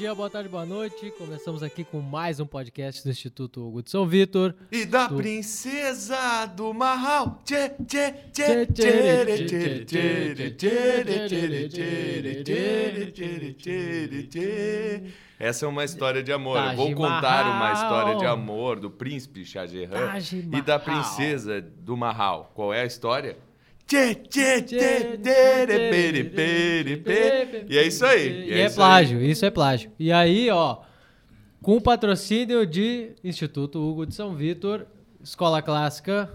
dia, boa tarde, boa noite. Começamos aqui com mais um podcast do Instituto Hugo de São Vitor. E da do... Princesa do Marral. Tchê, tchê, tchê, tchê, tchê, Essa é uma história de amor. Eu vou contar uma história de amor do príncipe Shah Jahan e da princesa do Marral. Qual é a história? E é isso aí. E é isso aí. plágio, isso é plágio. E aí, ó, com o patrocínio de Instituto Hugo de São Vitor, Escola Clássica,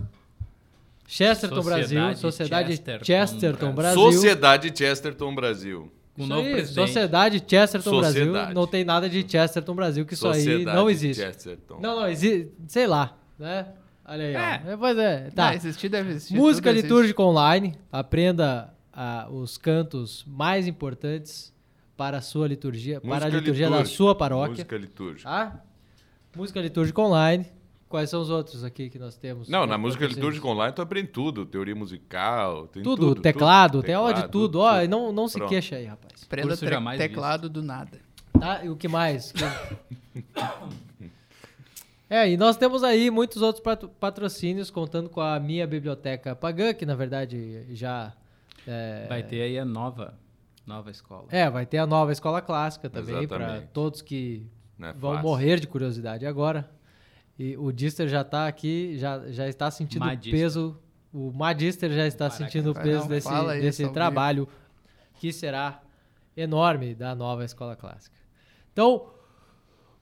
Chesterton Sociedade Brasil, Sociedade Chesterton Chesterton Brasil. Brasil. Sociedade Chesterton Brasil. Com Isso novo aí, presidente. Sociedade Chesterton Brasil. Sociedade. Não tem nada de Chesterton Brasil, que isso aí Sociedade não existe. Chesterton. Não, não, existe. Sei lá, né? Olha aí, É. ó. Pois é, tá. Ah, existir deve existir. Música existe. litúrgica online. Aprenda ah, os cantos mais importantes para a sua liturgia, para a Música liturgia da sua paróquia. Música litúrgica. Tá? Música litúrgica online. Quais são os outros aqui que nós temos? Não, na música litúrgica online tu aprende tudo. Teoria musical, tem Tudo, tudo. teclado, tudo, tem aula de teclado, tudo. Ó, e não, não se Pronto. queixa aí, rapaz. Prenda Curso tre- jamais teclado do nada. Tá? E o que mais? é, e nós temos aí muitos outros patro- patrocínios, contando com a minha biblioteca pagã, que na verdade já. É, Vai ter aí a nova, nova escola. É, vai ter a nova escola clássica também, para todos que é vão fácil. morrer de curiosidade agora. E o Dister já tá aqui, já, já está sentindo o Magister. peso. O Magister já está Caraca. sentindo o peso não desse, desse trabalho que será enorme da nova escola clássica. Então,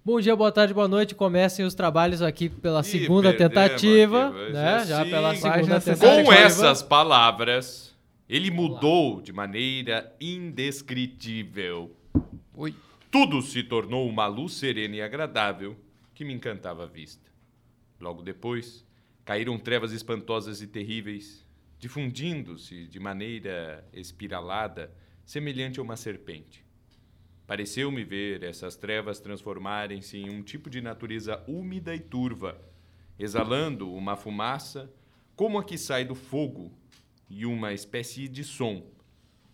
bom dia, boa tarde, boa noite. Comecem os trabalhos aqui pela Ih, segunda tentativa, né? Já assim. pela segunda tentativa. Com essas palavras, ele mudou de maneira indescritível. Ui. Tudo se tornou uma luz serena e agradável que me encantava a vista. Logo depois, caíram trevas espantosas e terríveis, difundindo-se de maneira espiralada, semelhante a uma serpente. Pareceu-me ver essas trevas transformarem-se em um tipo de natureza úmida e turva, exalando uma fumaça como a que sai do fogo e uma espécie de som,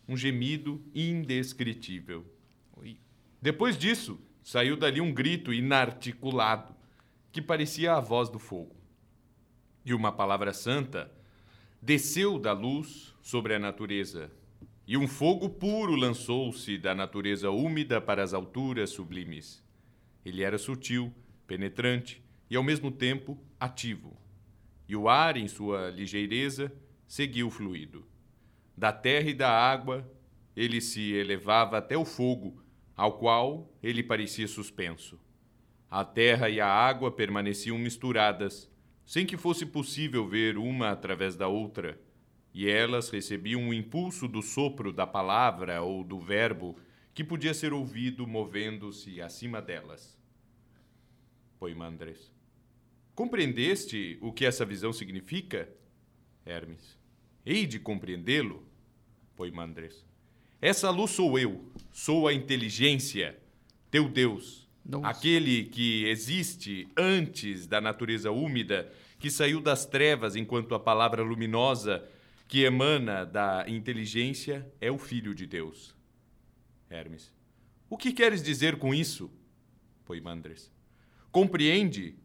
um gemido indescritível. Depois disso, saiu dali um grito inarticulado, que parecia a voz do fogo. E uma palavra santa desceu da luz sobre a natureza, e um fogo puro lançou-se da natureza úmida para as alturas sublimes. Ele era sutil, penetrante e, ao mesmo tempo, ativo. E o ar, em sua ligeireza, seguiu o fluido. Da terra e da água, ele se elevava até o fogo, ao qual ele parecia suspenso. A terra e a água permaneciam misturadas, sem que fosse possível ver uma através da outra, e elas recebiam o impulso do sopro da palavra ou do verbo que podia ser ouvido movendo-se acima delas. Poimandres. Compreendeste o que essa visão significa? Hermes. Hei de compreendê-lo? Poimandres. Essa luz sou eu, sou a inteligência, teu Deus, Nossa. aquele que existe antes da natureza úmida, que saiu das trevas enquanto a palavra luminosa que emana da inteligência é o Filho de Deus. Hermes. O que queres dizer com isso? Poimandres. Compreende?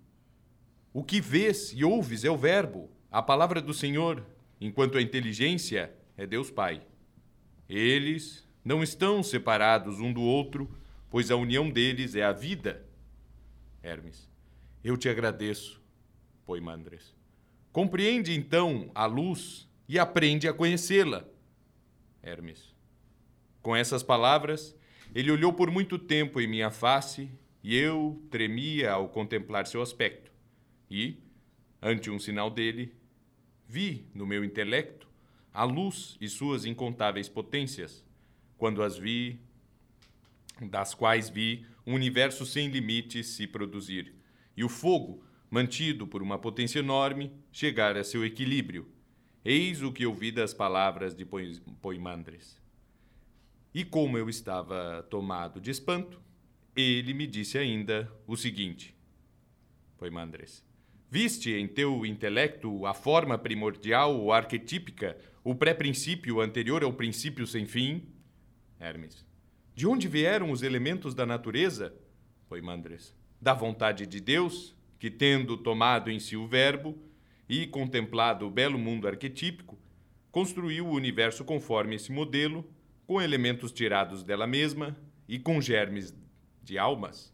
O que vês e ouves é o Verbo, a palavra do Senhor, enquanto a inteligência é Deus Pai. Eles não estão separados um do outro, pois a união deles é a vida. Hermes. Eu te agradeço, Poimandres. Compreende então a luz e aprende a conhecê-la. Hermes. Com essas palavras, ele olhou por muito tempo em minha face e eu tremia ao contemplar seu aspecto. E, ante um sinal dele, vi no meu intelecto a luz e suas incontáveis potências, quando as vi, das quais vi um universo sem limites se produzir, e o fogo, mantido por uma potência enorme, chegar a seu equilíbrio. Eis o que ouvi das palavras de Poi- Poimandres. E como eu estava tomado de espanto, ele me disse ainda o seguinte: Poimandres, viste em teu intelecto a forma primordial ou arquetípica, o pré-princípio anterior ao princípio sem fim? Hermes, De onde vieram os elementos da natureza? Foi Mandres. Da vontade de Deus, que, tendo tomado em si o Verbo e contemplado o belo mundo arquetípico, construiu o universo conforme esse modelo, com elementos tirados dela mesma e com germes de almas.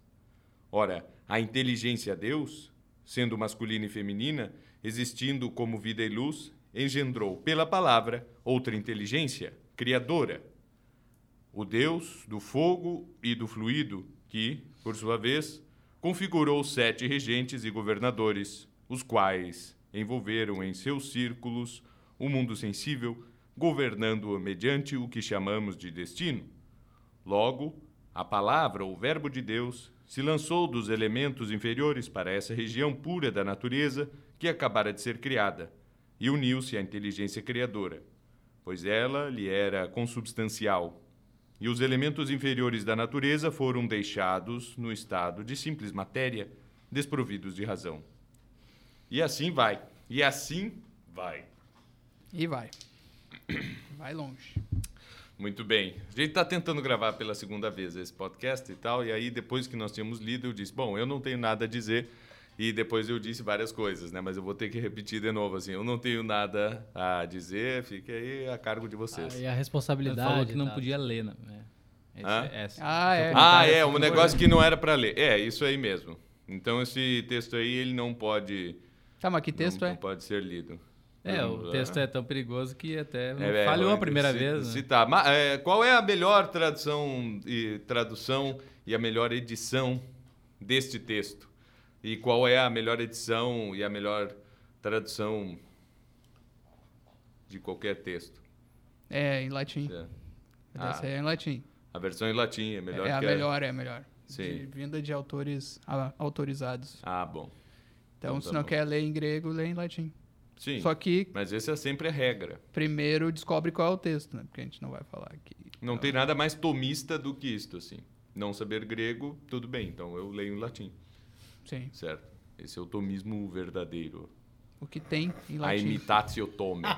Ora, a inteligência Deus, sendo masculina e feminina, existindo como vida e luz, engendrou pela palavra outra inteligência, criadora. O Deus do fogo e do fluido, que, por sua vez, configurou sete regentes e governadores, os quais envolveram em seus círculos o mundo sensível, governando-o mediante o que chamamos de destino. Logo, a palavra ou verbo de Deus se lançou dos elementos inferiores para essa região pura da natureza que acabara de ser criada e uniu-se à inteligência criadora, pois ela lhe era consubstancial. E os elementos inferiores da natureza foram deixados no estado de simples matéria, desprovidos de razão. E assim vai. E assim vai. E vai. Vai longe. Muito bem. A gente está tentando gravar pela segunda vez esse podcast e tal, e aí depois que nós tínhamos lido, eu disse, bom, eu não tenho nada a dizer, e depois eu disse várias coisas, né? Mas eu vou ter que repetir de novo, assim, eu não tenho nada a dizer, fique aí a cargo de vocês. Ah, e a Ele responsabilidade. falou que não tá? podia ler, né? É. Esse- essa- Ah, seu é. Ah, é, assim, um negócio que não era para ler. É, isso aí mesmo. Então esse texto aí, ele não pode... Tá, mas que texto não, é? não pode ser lido. É, o texto é tão perigoso que até É, é, falhou a vou primeira vez. né? Citar. Ma- é, qual é a melhor tradução e, tradução e a melhor edição deste texto? E qual é a melhor edição e a melhor tradução de qualquer texto? É, em latim. É. Ah, é em latim. a versão em latim é melhor é a que melhor, é a melhor. Sim. De, vinda de autores ah, autorizados. Ah, bom. Então, Então se tá não bom. quer ler em grego, lê em latim. Sim. Só que Mas essa é sempre a regra. primeiro descobre qual é o texto, né? Porque a gente não vai falar aqui. Não tem nada mais tomista do que isto, assim. Não saber grego, tudo bem. Então eu leio em latim, Sim. certo? Esse é o tomismo verdadeiro. O que tem em A latim. imitatio tome.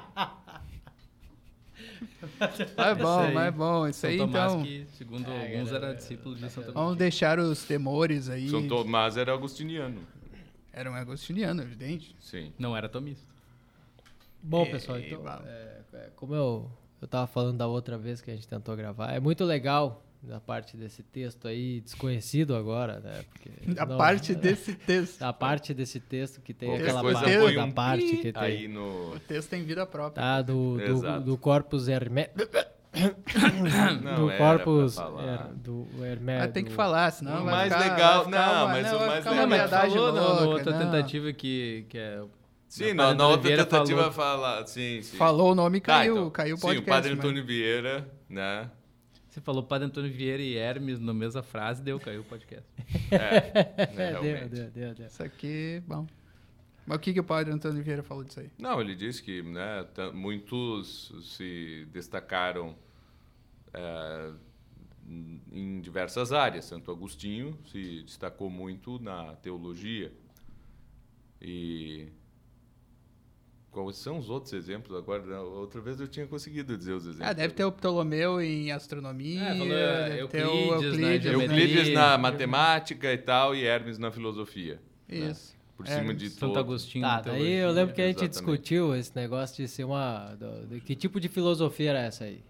Mas é bom, é bom. Isso São aí, Tomás, então. que, segundo É, alguns, galera, era discípulo de Santo Vamos Agostinho. deixar os temores aí. São Tomás era agostiniano. Era um agostiniano, evidente. Sim. Não era tomista. Bom, É, pessoal, então, vale. é, é, como eu, eu tava falando da outra vez que a gente tentou gravar, é muito legal da parte desse texto aí, desconhecido agora, né? Porque A não- parte desse texto. Da parte desse texto que tem Qualquer aquela parte, põe da um parte que tem. Aí no. O texto tem vida própria. Tá, do, do, do corpus hermé... Não, do era corpus her- do hermé... Mas tem que falar, senão O vai mais ficar, legal- vai ficar não, uma, mas o vai mais legal- Não, mas falou na, na louca, outra não. tentativa que, que é... Sim, o na, na outra Oliveira tentativa falou- falar. Sim, sim. Falou o nome Tá, caiu, então, caiu o Sim, podcast. o padre mas- Antônio Vieira, né? Você falou Padre Antônio Vieira e Hermes na mesma frase, deu, caiu o podcast. É, né, É, deu, deu, deu, deu. Isso aqui, bom. Mas o que, que o padre Antônio Vieira falou disso aí? Não, ele disse que né, muitos se destacaram é, em diversas áreas. Santo Agostinho se destacou muito na teologia. E quais são os outros exemplos? Agora, outra vez eu tinha conseguido dizer os exemplos. Ah, deve ter o Ptolomeu em astronomia, É, falou, é, Euclides na Euclides, geometria. né? Euclides na matemática e tal, e Hermes na filosofia. Isso. Por Hermes. cima de Santo todo. Agostinho Tá, daí teologia. eu lembro que a gente Exatamente. discutiu esse negócio de ser uma... do- de que tipo de filosofia era essa aí?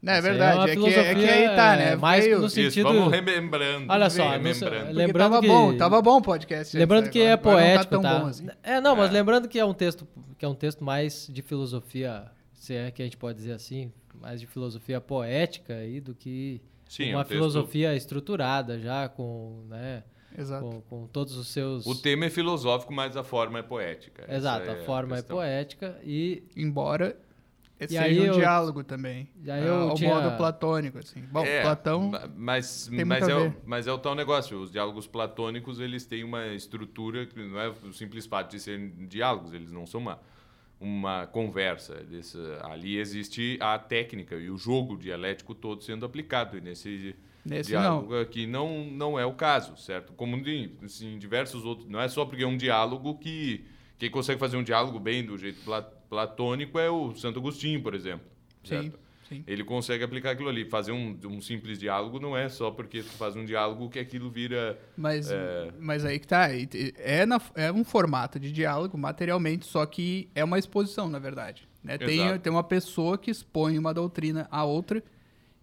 Não, é Essa verdade. uma É, que, é que filosofia, aí tá, é, né? mais Veio- no Isso, sentido- vamos remembrando. Olha só, Porque lembrando tava que- bom, tava bom o podcast. Lembrando que é poético, não tá tá? tão bom assim. É, não, mas É. lembrando que é um texto que é um texto mais de filosofia, se é que a gente pode dizer assim, mais de filosofia poética aí do que Sim, é uma um texto- filosofia estruturada já com, né, Exato. com, com todos os seus O tema é filosófico, mas a forma é poética. Essa Exato, é a forma é questão. poética e Embora seja aí um eu- diálogo também. e aí é, eu ao tinha- modo platônico, assim. Bom, É, Platão... ma- Mas, tem mas, muito a é o, mas é o tal negócio. Os diálogos platônicos eles têm uma estrutura que não é o simples fato de serem diálogos, eles não são uma, uma conversa. Eles, ali existe a técnica e o jogo dialético todo sendo aplicado. E nesse Nesse diálogo aqui não, não é o caso, certo? Como em, assim, diversos outros. Não é só porque é um diálogo que quem consegue fazer um diálogo bem do jeito pla- platônico é o Santo Agostinho, por exemplo. Sim. certo? Sim. Ele consegue aplicar aquilo ali. Fazer um, um simples diálogo não é só porque tu faz um diálogo que aquilo vira. Mas, É. mas aí que tá. É, na- é um formato de diálogo materialmente, só que é uma exposição, na verdade. né? Tem, tem uma pessoa que expõe uma doutrina à outra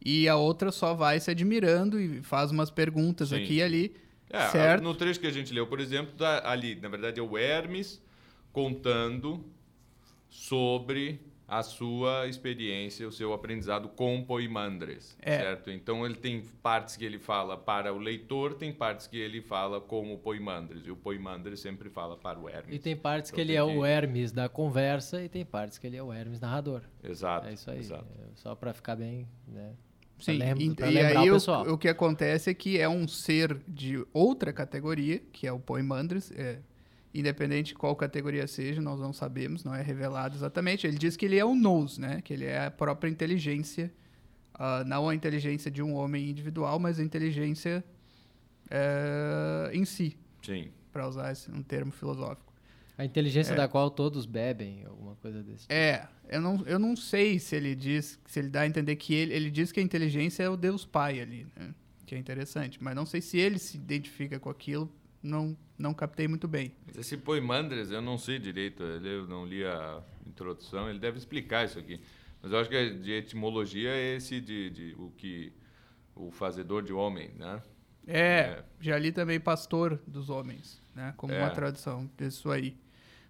e a outra só vai se admirando e faz umas perguntas Sim. aqui e ali. É, certo? no trecho que a gente leu, por exemplo, tá ali, na verdade, é o Hermes contando sobre a sua experiência, o seu aprendizado com Poimandres, É. certo? Então ele tem partes que ele fala para o leitor, tem partes que ele fala como Poimandres, e o Poimandres sempre fala para o Hermes. E tem partes que Então ele é o que- Hermes da conversa e tem partes que ele é o Hermes narrador. Exato. É isso aí. exato. É só pra ficar bem, né? Pra Sim, e, pra e aí o o, pessoal. o que acontece é que é um ser de outra categoria, que é o Poimandres, é, independente de qual categoria seja, nós não sabemos, não é revelado exatamente. Ele diz que ele é o Nous, né? Que ele é a própria inteligência, ah, não a inteligência de um homem individual, mas a inteligência eh, em si, Sim. para usar esse, um termo filosófico. A inteligência É. da qual todos bebem, alguma coisa desse tipo. É, eu não, eu não sei se ele diz, se ele dá a entender que ele, ele diz que a inteligência é o Deus Pai ali, né? Que é interessante, mas não sei se ele se identifica com aquilo, não, não captei muito bem. Esse Poimandres, eu não sei direito, ele- eu não li a introdução, ele deve explicar isso aqui. Mas eu acho que de etimologia é esse de, de o que o fazedor de homem, né? É, É. já li também Pastor dos Homens, né? Como É. uma tradução disso aí.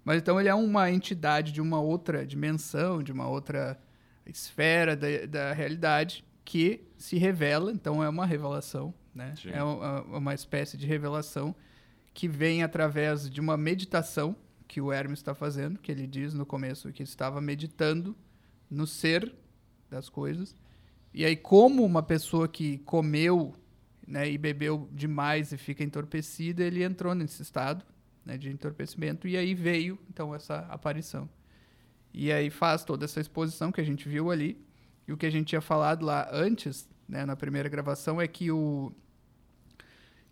Mas então ele é uma entidade de uma outra dimensão, de uma outra esfera da, da realidade que se revela, então é uma revelação, né? Sim. É uma, uma espécie de revelação que vem através de uma meditação que o Hermes está fazendo, que ele diz no começo que estava meditando no ser das coisas. E aí, como uma pessoa que comeu né, e bebeu demais e fica entorpecida, ele entrou nesse estado né, de entorpecimento e aí veio então essa aparição. E aí faz toda essa exposição que a gente viu ali. E o que a gente tinha falado lá antes, né, na primeira gravação, é que o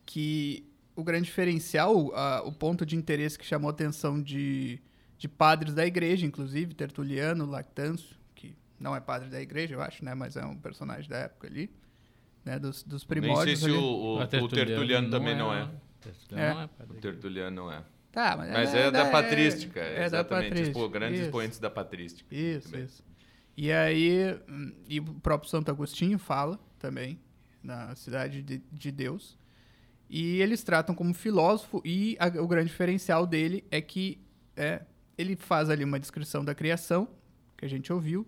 que o grande diferencial, a- o ponto de interesse que chamou a atenção de, de padres da igreja, inclusive Tertuliano, Lactâncio, que não é padre da igreja, eu acho, né, mas é um personagem da época ali, né, dos, dos Nem sei primórdios se ali. o, o, o Tertuliano, também não é. Tertuliano É. não é. O padre. Tertuliano não é. Tá, mas, Mas é, da patrística, é da exatamente. patrística, Expo- grandes isso. expoentes da patrística. Isso, Também. isso. E aí, hum, e o próprio Santo Agostinho fala também, na Cidade de, de Deus. E eles tratam como filósofo, e a- o grande diferencial dele é que é, ele faz ali uma descrição da criação, que a gente ouviu,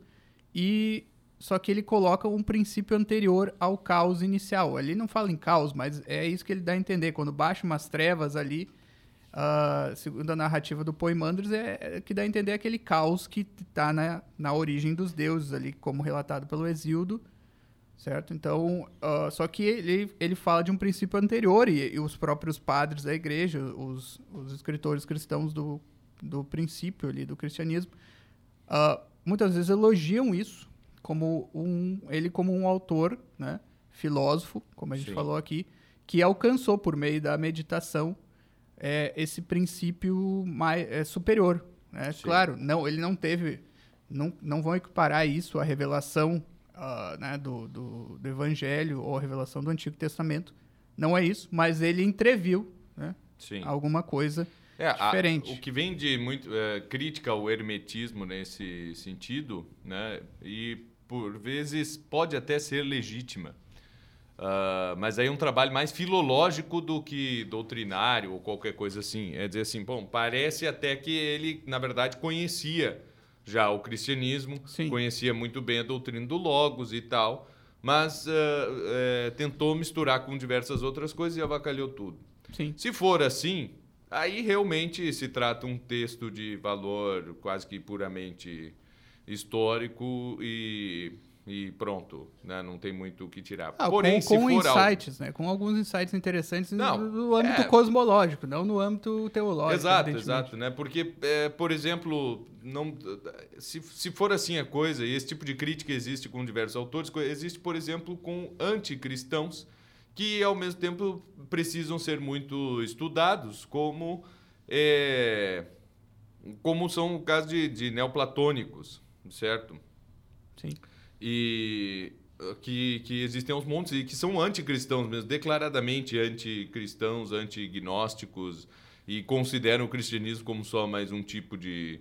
e só que ele coloca um princípio anterior ao caos inicial. Ele não fala em caos, mas é isso que ele dá a entender. Quando baixa umas trevas ali, ah, segundo a narrativa do Poimandres, é, é que dá a entender aquele caos que está na, na origem dos deuses ali, como relatado pelo Exildo, certo? Então, ah, só que ele, ele fala de um princípio anterior e, e os próprios padres da igreja, os, os escritores cristãos do, do princípio ali do cristianismo, ah, muitas vezes elogiam isso como um ele como um autor, né, filósofo, como a gente Sim. falou aqui, que alcançou por meio da meditação é, esse princípio mais é, superior. Né? Claro, não, ele não teve, não, não vão equiparar isso à revelação ah, né, do, do, do Evangelho ou à revelação do Antigo Testamento. Não é isso, mas ele entreviu né, Sim. alguma coisa. É, a- diferente. o que vem de muito é, crítica ao hermetismo nesse sentido, né? E por vezes pode até ser legítima. Ah, mas aí é um trabalho mais filológico do que doutrinário ou qualquer coisa assim. É dizer assim, bom, parece até que ele, na verdade, conhecia já o cristianismo, Sim. conhecia muito bem a doutrina do Logos e tal, mas ah, eh, tentou misturar com diversas outras coisas e avacalhou tudo. Sim. Se for assim, aí realmente se trata um texto de valor quase que puramente histórico e, e pronto, né? não tem muito o que tirar. Ah, Porém, com, com for algo- insights, né? Com alguns insights interessantes Não, no, âmbito é. cosmológico, não no âmbito teológico. Exato, exato, né? Porque, é, por exemplo, não, se, se for assim a coisa, e esse tipo de crítica existe com diversos autores, existe, por exemplo, com anticristãos, que ao mesmo tempo precisam ser muito estudados, como, é, como são o caso de, de neoplatônicos, certo? Sim. e uh, que, que existem aos montes e que são anticristãos mesmo, declaradamente anticristãos, antignósticos e consideram o cristianismo como só mais um tipo de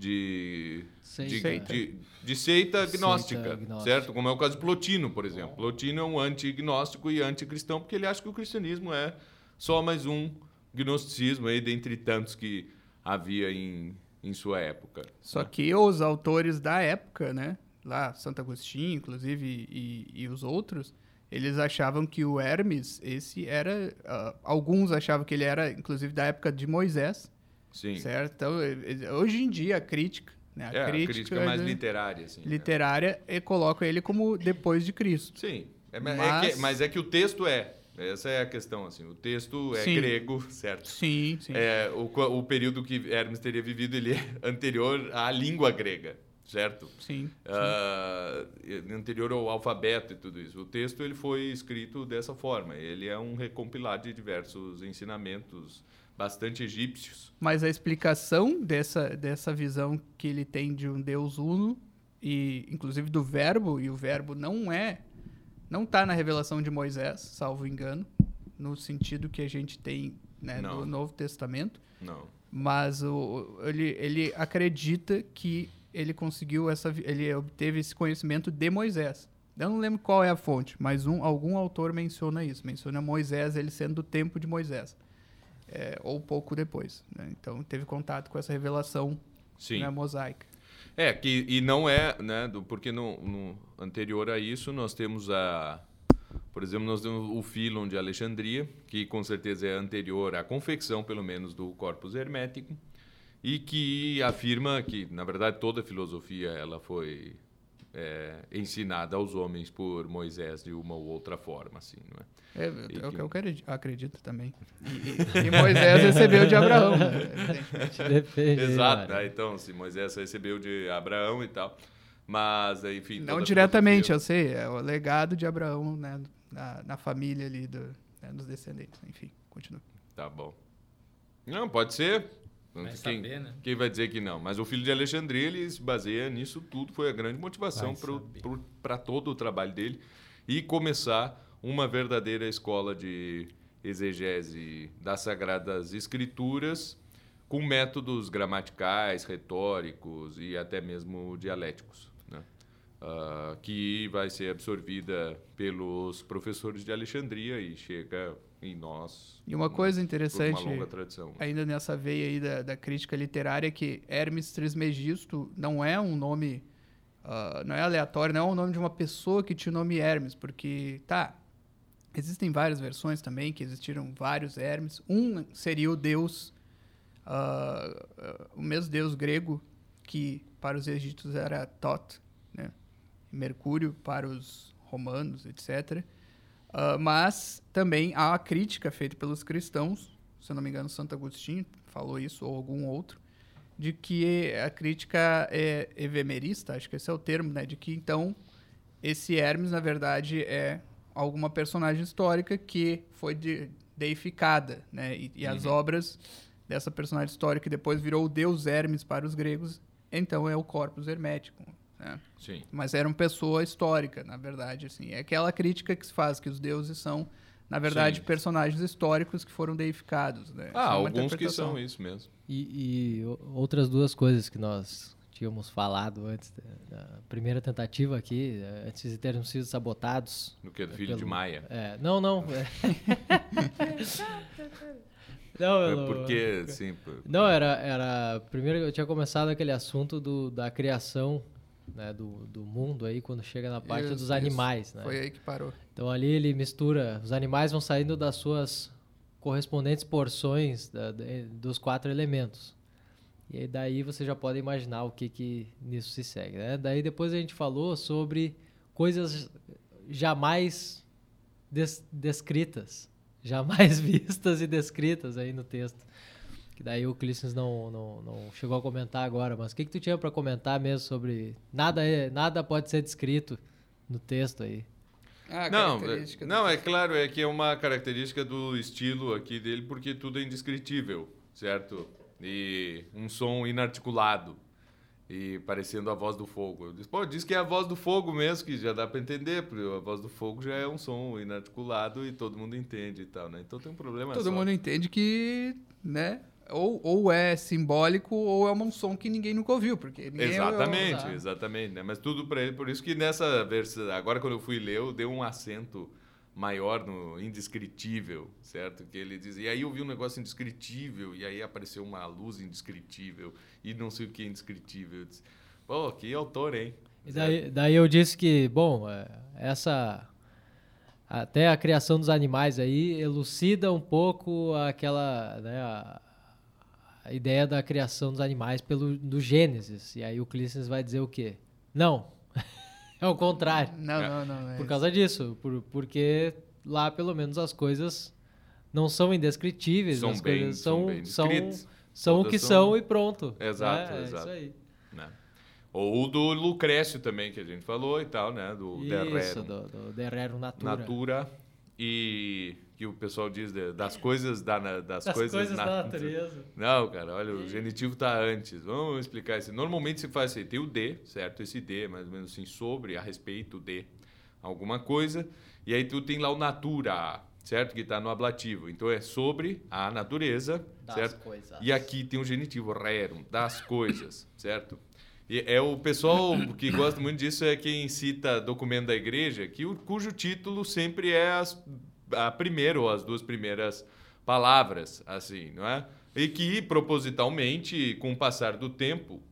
de Seita. de, de, de seita gnóstica, Seita certo? Como é o caso de Plotino, por exemplo. Plotino é um antignóstico e anticristão porque ele acha que o cristianismo é só mais um gnosticismo aí dentre tantos que havia em, em sua época. Só que os autores da época, né? Lá, Santo Agostinho, inclusive, e, e os outros, eles achavam que o Hermes, esse era. ah, alguns achavam que ele era, inclusive, da época de Moisés, Sim. certo? Então, hoje em dia, a crítica, né? É, a crítica mais né, literária, assim. né? literária e coloca ele como depois de Cristo. Sim. É, mas... Mas- É que, mas é que o texto é. Essa é a questão, assim. O texto é Sim. grego, certo? Sim, sim. É, o, o período que Hermes teria vivido, ele é anterior à língua grega, certo? Sim. Ah, e- anterior ao alfabeto e tudo isso. O texto ele foi escrito dessa forma. Ele é um recompilado de diversos ensinamentos bastante egípcios. Mas a explicação dessa, dessa visão que ele tem de um Deus uno, e inclusive do verbo, e o verbo não é, não está na revelação de Moisés, salvo engano, no sentido que a gente tem né, no Novo Testamento, Não. mas o, ele, ele acredita que ele conseguiu essa, ele obteve esse conhecimento de Moisés. Eu não lembro qual é a fonte, mas um, algum autor menciona isso, menciona Moisés, ele sendo do tempo de Moisés, É, ou pouco depois. né? Então teve contato com essa revelação Sim. né, mosaica. É, que, e não é, né, do- porque no, no anterior a isso nós temos a, por exemplo, nós temos o Philon de Alexandria, que com certeza é anterior à confecção, pelo menos, do corpus hermético, e que afirma que, na verdade, toda a filosofia ela foi é, ensinada aos homens por Moisés de uma ou outra forma, assim, não é? É, E é o que- eu acredi- acredito também. E, e- Moisés recebeu de Abraão. né? evidentemente. Aí, Exato, né? então, se Moisés recebeu de Abraão e tal, mas, enfim... Não diretamente, filosofia- eu sei, é o legado de Abraão né, na, na família ali do, né, dos descendentes. Enfim, continua. Tá bom. Não, pode ser. Vai quem, saber, né? quem vai dizer que não? Mas o filho de Alexandria, ele se baseia nisso tudo, foi a grande motivação para todo o trabalho dele e começar uma verdadeira escola de exegese das Sagradas Escrituras com métodos gramaticais, retóricos e até mesmo dialéticos, né? Ah, que vai ser absorvida pelos professores de Alexandria e chega em nós E uma coisa interessante, uma tradição. ainda nessa veia aí da, da crítica literária, é que Hermes Trismegisto não é um nome, ah, não é aleatório, não é o nome de uma pessoa que tinha o nome Hermes, porque, tá, existem várias versões também, que existiram vários Hermes. Um seria o deus, ah, o mesmo deus grego, que para os egípcios era Thoth, né? Mercúrio para os romanos, etc. Ah, mas também há a crítica feita pelos cristãos, se eu não me engano, Santo Agostinho falou isso, ou algum outro, de que a crítica é evemerista, acho que esse é o termo, né? De que então esse Hermes, na verdade, é alguma personagem histórica que foi de- deificada, né? E, e as obras dessa personagem histórica que depois virou o deus Hermes para os gregos, então é o corpus hermético, né? Sim. Mas era uma pessoa histórica, na verdade, assim. É aquela crítica que se faz, que os deuses são, na verdade, Sim. personagens históricos que foram deificados, né? Ah, é alguns que são isso mesmo. E, e outras duas coisas que nós tínhamos falado antes da, primeira tentativa aqui, eh, antes de termos sido sabotados. Do que do filho de pelo- Maia. É, não, não. não, É porque, sim. por- Não, era, era. Primeiro eu tinha começado aquele assunto do, da criação né, do, do mundo aí, quando chega na parte Isso, dos isso. animais. Né? Foi aí que parou. Então ali ele mistura, os animais vão saindo das suas correspondentes porções da- da- dos quatro elementos. E aí daí você já pode imaginar o que que nisso se segue, né? Daí depois a gente falou sobre coisas jamais des- descritas, jamais vistas e descritas aí no texto. Que daí o Clístenes não, não, não chegou a comentar agora, mas o que que tu tinha para comentar mesmo sobre nada nada pode ser descrito no texto aí? Ah, Não, não, é claro, é que é uma característica do estilo aqui dele, porque tudo é indescritível, certo? E um som inarticulado. E parecendo a voz do fogo. Eu disse, pô, diz que é a voz do fogo mesmo, que já dá para entender, porque a voz do fogo já é um som inarticulado e todo mundo entende e tal, né? Então tem um problema Todo só. mundo entende que, né? Ou, ou é simbólico ou é um som que ninguém nunca ouviu, porque ninguém Exatamente, Exato. exatamente. Né? Mas tudo para ele, por isso que nessa versão, agora quando eu fui ler, eu dei um acento maior no indescritível, certo? Que ele dizia, e aí eu vi um negócio indescritível, e aí apareceu uma luz indescritível, e não sei o que indescritível. Eu disse, Pô, que autor, hein? E daí, daí eu disse que, bom, é, essa. Até a criação dos animais aí elucida um pouco aquela. Né, a, a ideia da criação dos animais pelo do Gênesis. E aí o Clístenes vai dizer o quê? Não. é o contrário. Não, não, não. é Por isso. causa disso. Por, porque lá, pelo menos, as coisas não são indescritíveis. São as bem, coisas são são, bem são, são o que são- são e pronto. Exato, É, é exato. isso aí. Né? Ou o do Lucrécio também, que a gente falou e tal, né? Do Isso, Derrerum. do, do Derrerum Natura. Natura e que o pessoal diz das coisas da, na- das, Das coisas, coisas da nat- natureza. Não, cara, olha, o genitivo tá antes. Vamos explicar isso. Normalmente se faz assim, tem o de, certo? Esse de, mais ou menos assim, sobre, a respeito de alguma coisa. E aí tu tem lá o natura, certo? Que tá no ablativo. Então é sobre a natureza, Das certo? coisas. E aqui tem o genitivo rerum, das coisas, certo? E é o pessoal que gosta muito disso é quem cita documento da igreja, que o, cujo título sempre é as, a primeira ou as duas primeiras palavras, assim, não é? E que propositalmente, com o passar do tempo,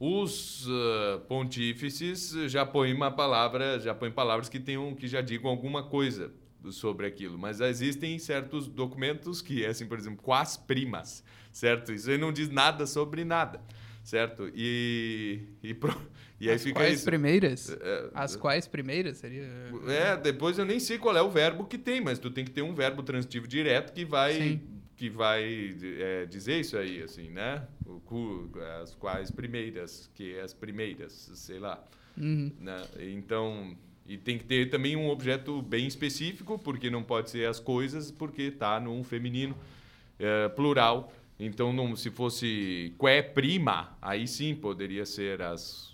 os ah, pontífices já põem uma palavra, já põem palavras que tenham que já digam alguma coisa sobre aquilo, mas existem certos documentos que assim, por exemplo, quas primas, certo? Isso aí não diz nada sobre nada, certo? E e, pro- e aí As fica quais isso. primeiras? É, As quais primeiras seria? é, depois eu nem sei qual é o verbo que tem, mas tu tem que ter um verbo transitivo direto que vai Sim. que vai é, dizer isso aí, assim, né? O cu- as quais primeiras, que as primeiras, sei lá. Uhum. né? Então, e tem que ter também um objeto bem específico, porque não pode ser as coisas, porque está num feminino é, plural. Então, não, se fosse que prima, aí sim poderia ser as.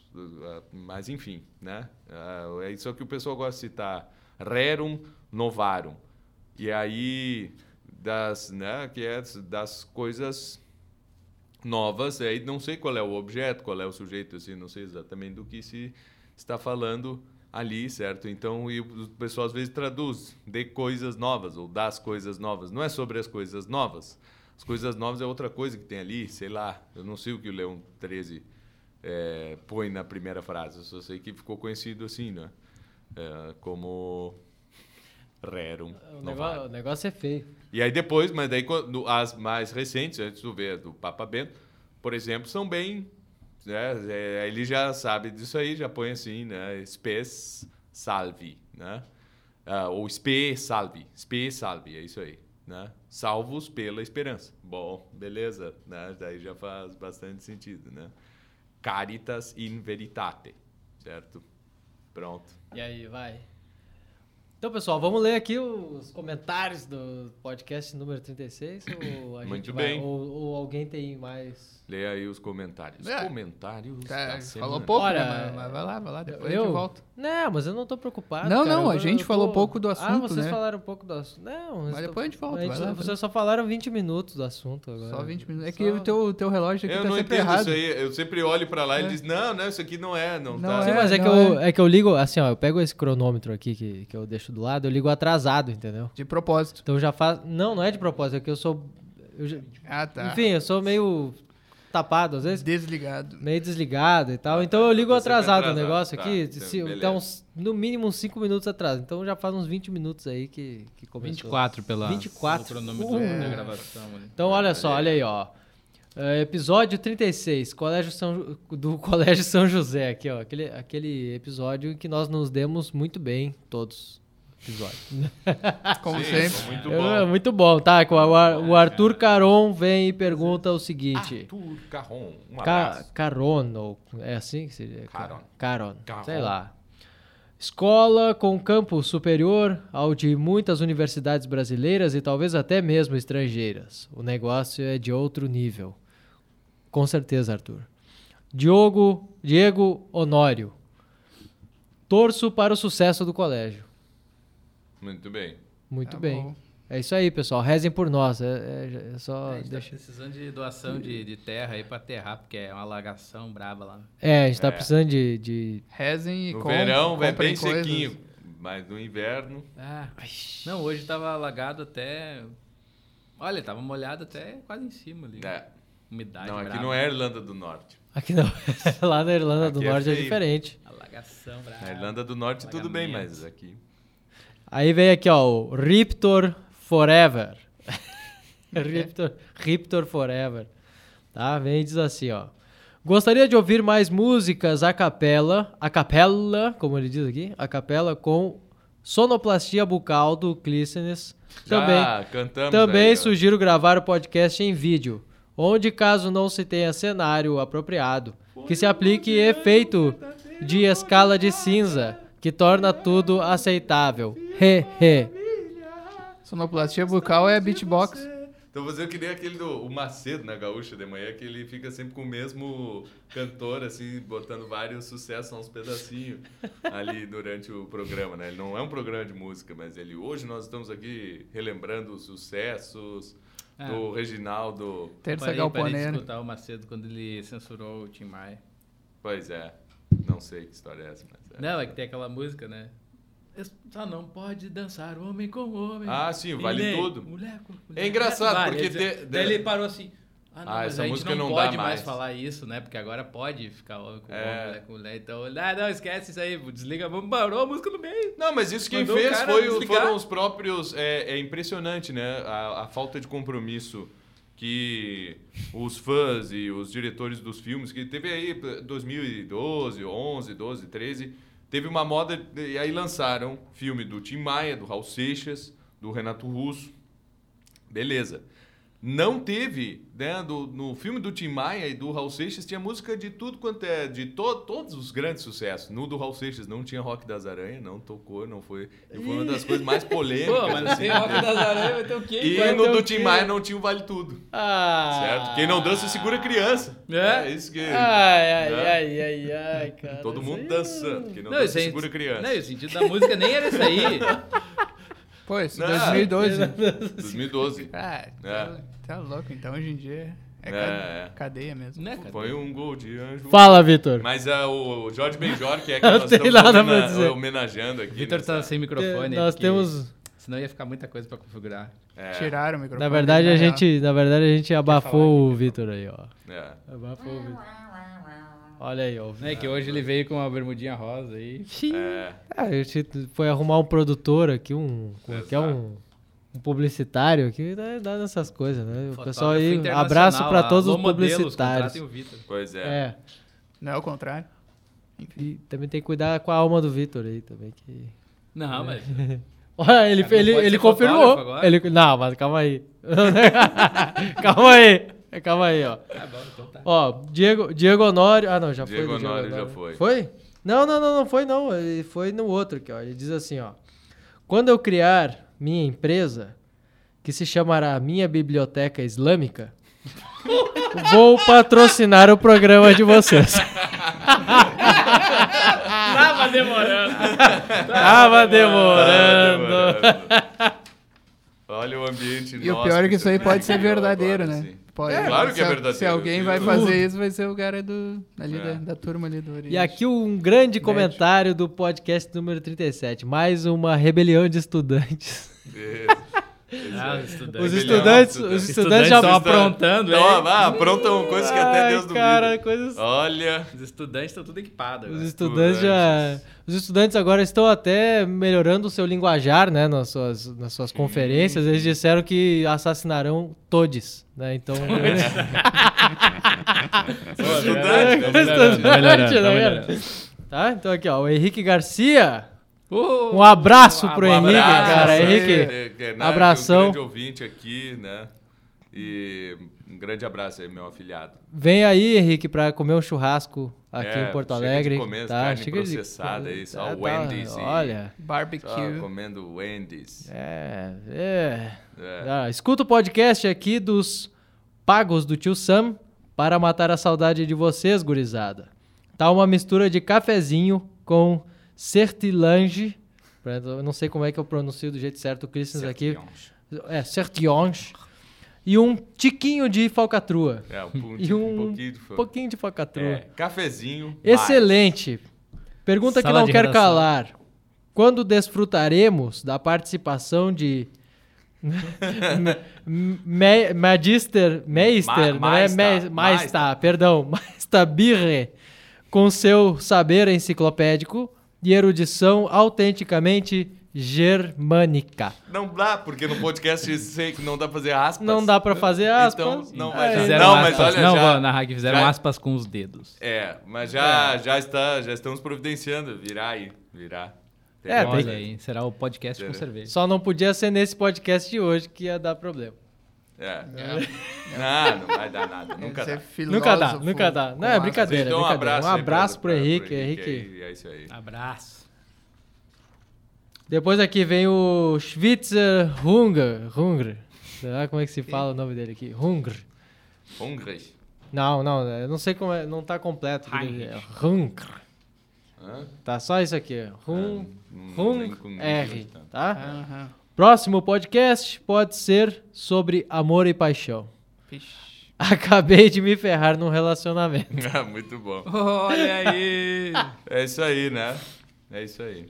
Mas, enfim, né? Ah, É isso que o pessoal gosta de citar. Rerum novarum. E aí, das, né, que é das coisas novas, aí não sei qual é o objeto, qual é o sujeito, assim, não sei exatamente do que se está falando ali, certo? Então, e o pessoal às vezes traduz de coisas novas ou das coisas novas. Não é sobre as coisas novas. As coisas novas é outra coisa que tem ali, sei lá. Eu não sei o que o Leão 13 eh, põe na primeira frase. Eu só sei que ficou conhecido assim, né? Eh, como rerum O negócio, o negócio é feio. E aí depois, mas daí as mais recentes, antes do ver do Papa Bento, por exemplo, são bem, né, é, ele já sabe disso aí, já põe assim, né, spes salvi, né? Ah, ou spe salvi, spe salvi, é isso aí, né? Salvos pela esperança. Bom, beleza, né? Daí já faz bastante sentido, né? Caritas in veritate, certo? Pronto. E aí, vai. Então, pessoal, vamos ler aqui os comentários do podcast número 36. Ou a gente Muito vai- bem. Ou, ou alguém tem mais. Leia aí os comentários. É. Comentários Tá, da semana. falou pouco, Olha, né? Mas, vai lá, vai lá, depois a eu? gente volta. Não, mas eu não tô preocupado. Não, cara. não, a Eu- gente eu falou tô- pouco do Ah, assunto, vocês né? falaram um pouco do assunto. Não, Mas eu tô- depois a gente volta, a vai lá, vai vocês só falaram 20 minutos do assunto agora. Só 20 minutos. É Só- que o teu, teu relógio aqui Eu tá não sempre entendo errado. isso aí. Eu sempre olho pra lá e É. ele diz: Não, não, isso aqui não é, não, Não tá. Sim, é, mas é que, eu, é que eu ligo, assim, ó, eu pego esse cronômetro aqui que, que eu deixo do lado, eu ligo atrasado, entendeu? De propósito. Então já faz. Não, não é de propósito, é que eu sou. eu já- Ah, tá. Enfim, eu sou meio tapado, às vezes. Desligado. Meio desligado e tal. Então eu ligo Você atrasado o negócio tá, aqui. então, se- então, uns- no mínimo uns 5 minutos atrás. Então já faz uns 20 minutos aí que, que começou. 24 pela 24. pelo cronômetro Uh. da gravação ali. Então olha só, olha aí, ó. É, episódio 36, Colégio São, do Colégio São José, aqui, ó. Aquele, aquele episódio em que nós nos demos muito bem, todos. Episódio. Como Sim, sempre. Muito É, bom. muito bom, tá? O, o Arthur Caron vem e pergunta o seguinte. Arthur Carron, um Ca. Caron, ou é assim que seria? Caron. Caron, Caron. sei lá. Escola com campus superior ao de muitas universidades brasileiras e talvez até mesmo estrangeiras. O negócio é de outro nível. Com certeza, Arthur. Diogo, Diego Honório. Torço para o sucesso do colégio. Muito bem. Muito Tá bem. bom. É isso aí, pessoal. Rezem por nós. É, é- é só. a gente tá deixa- precisando de doação de, de terra aí pra aterrar, porque é uma alagação braba lá. É, a gente tá É. precisando de. de- Rezem e No com- verão é comprem bem coisas. sequinho, mas no inverno. Ah, não, hoje tava alagado até. Olha, tava molhado até quase em cima ali. É. Umidade. Não, aqui braba. não é Irlanda do Norte. Aqui não. Lá na Irlanda do Aqui é Norte é, diferente. Alagação braba. Na Irlanda do Norte tudo bem, mas aqui. Aí vem aqui, ó, o Riptor Forever. Riptor, Riptor Forever. Tá? Vem e diz assim, ó. Gostaria de ouvir mais músicas a capela, a capela, como ele diz aqui, a capela com sonoplastia bucal do Clístenes. Também, cantamos também aí, sugiro gravar o podcast em vídeo, onde caso não se tenha cenário apropriado, que se aplique efeito de escala de cinza, que torna tudo aceitável. He, he. Sonoplastia bucal é beatbox. Então você queria aquele do o Macedo na Gaúcha de manhã, que ele fica sempre com o mesmo cantor, assim, botando vários sucessos, uns pedacinhos ali durante o programa, né? Ele não é um programa de música, mas ele hoje nós estamos aqui relembrando os sucessos Ah. do Reginaldo. Terça Parei, parei de escutar o Macedo quando ele censurou o Tim Maia. Pois é, não sei que história é essa, mas é. Não, é que tem aquela música, né? Só não pode dançar homem com homem. Ah, sim, Vale nem Tudo. Mulher com mulher. É engraçado, Vale, porque ele Daí ele parou assim. Ah, não, Ah, essa a gente música não, não dá pode mais mais. falar isso, né? Porque agora pode ficar homem com É. homem, mulher com mulher. Então, ah, não, esquece isso aí, desliga, vamos, parou a música no meio. Não, mas isso quem Mandou fez foi, desligar. foram os próprios. É, é impressionante, né? A, a falta de compromisso que os fãs e os diretores dos filmes, que teve aí 2012, 11, 12, 13, teve uma moda. E aí lançaram filme do Tim Maia, do Raul Seixas, do Renato Russo. Beleza. Não teve, né? do- no filme do Tim Maia e do Raul Seixas tinha música de tudo quanto é. De to, todos os grandes sucessos. No do Raul Seixas não tinha Rock das Aranhas, não tocou, não foi. E foi uma das coisas mais polêmicas. Pô, mas assim, tem Rock das Aranhas, vai ter o quê? E no do Tim? Maia não tinha o Vale Tudo. Ah. Certo? Quem não dança segura criança. É? isso que. Ai, ai, né? ai, ai, ai, cara. Todo mundo aí dançando. Quem não, Não, dança segura criança. Não, e o sentido da música nem era isso aí. Pô, isso Não. 2012. 2012. Ah, É. tá, louco. Então hoje em dia é, É, ca- é. cadeia mesmo. Né? Foi um gol de anjo. Fala, Vitor. Mas ah, o Jorge Benjor, que é que Não nós tem estamos homena- dizer. homenageando aqui. Vitor tá sem microfone. Nós porque temos. Senão ia ficar muita coisa pra configurar. É, Tiraram o microfone. Na verdade, a real. gente, na verdade, a gente abafou aqui, o Vitor aí, ó. é. Abafou o Vitor. Olha aí, ó. É que hoje ele veio com uma bermudinha rosa aí. É. Ah, a gente foi arrumar um produtor aqui, um. Que é um, um publicitário aqui, dá, dá nessas coisas, né? O pessoal aí, abraço pra todos alô, os modelos, publicitários. Vitor. Pois é. É. Não é o contrário. E também tem que cuidar com a alma do Vitor aí também. Que... Não, mas. Olha, ele, ele, ele confirmou. Ele, não, mas calma aí. calma aí. Calma aí, ó. Tá bom, então tá. Ó, Diego, Diego Honório. Ah, não, já Diego foi. do Honório já foi. Foi? Não, não, não, não foi não. Ele foi no outro aqui, ó. Ele diz assim, ó. Quando eu criar minha empresa, que se chamará Minha Biblioteca Islâmica, vou patrocinar o programa de vocês. Tava demorando. Tava demorando. demorando. Olha o ambiente E o nosso pior é que isso aí você pode ser verdadeiro, agora, né? assim. Pode, É, claro que é verdadeiro. Se alguém vai fazer isso, vai ser o cara do, ali É. da, da turma ali do Oriente. E aqui um grande comentário do podcast número 37. Mais uma rebelião de estudantes. Isso. Ah, Os os estudantes. Rebelião, estudantes, estudante. os estudantes já estão aprontando, hein? ah, aprontam coisas que até Deus duvida. cara, coisas Olha, Os estudantes estão tudo equipados. Os agora. estudantes já. Estudantes. Os estudantes agora estão até melhorando o seu linguajar, né? Nas suas, nas suas conferências. Eles disseram que assassinarão todes, né? Então. estudantes. Melhorando, tá né, cara? Tá? Então aqui, ó. O Henrique Garcia. Uh, Um abraço pro um Henrique, abraço, cara. Henrique, é, que é, né, abração. Um grande ouvinte aqui, né? E um grande abraço aí, meu afilhado. vem aí, Henrique, pra comer um churrasco aqui É, em Porto chega de Alegre. comer tá? carne Chega de processada aí, só tá, Wendy's e- Olha. Só Barbecue. comendo Wendy's. É, é. É. Ah, escuta o podcast aqui dos pagos do tio Sam para matar a saudade de vocês, gurizada. Tá uma mistura de cafezinho com sertilange. não sei como é que eu pronuncio do jeito certo o Christians aqui. É, sertionge. E um tiquinho de falcatrua. É, um, E um pouquinho de pouquinho de falcatrua. É, cafezinho. Excelente. Pergunta Sala que não quero redação. calar. Quando desfrutaremos da participação de Me- Magister Meister, Ma- não é Maista, perdão, Maista Birre, com seu saber enciclopédico e erudição autenticamente germânica. Não dá, porque no podcast sei que não dá pra fazer aspas. Não dá pra fazer aspas. Então, não vai. Fizeram Não, mas aspas, olha, não, já- narrar aqui, fizeram já- aspas com os dedos. É, mas já, já, está, já estamos providenciando. Virar aí, virar. É, tem Olha aí, será o podcast com cerveja. Só não podia ser nesse podcast de hoje que ia dar problema. É. Não, não vai dar nada. Nunca é dá. nunca dá, nunca dá. Não, é brincadeira, Então, um brincadeira. abraço, Um abraço pro pra- Henrique, pro Henrique. aí, É isso aí. Abraço. Depois aqui vem o Schwitzer Hunger. Hunger. Sei lá como é que se fala o nome dele aqui. Hunger. Hungry. Não, não, eu não sei como é, não tá completo. Hunger. Hã? Tá só isso aqui. Hum, não hum, R, tá? tá? Aham. Próximo podcast pode ser sobre amor e paixão. Vixe. Acabei de me ferrar num relacionamento. Ah, Muito bom. Olha aí. É isso aí, né? É isso aí.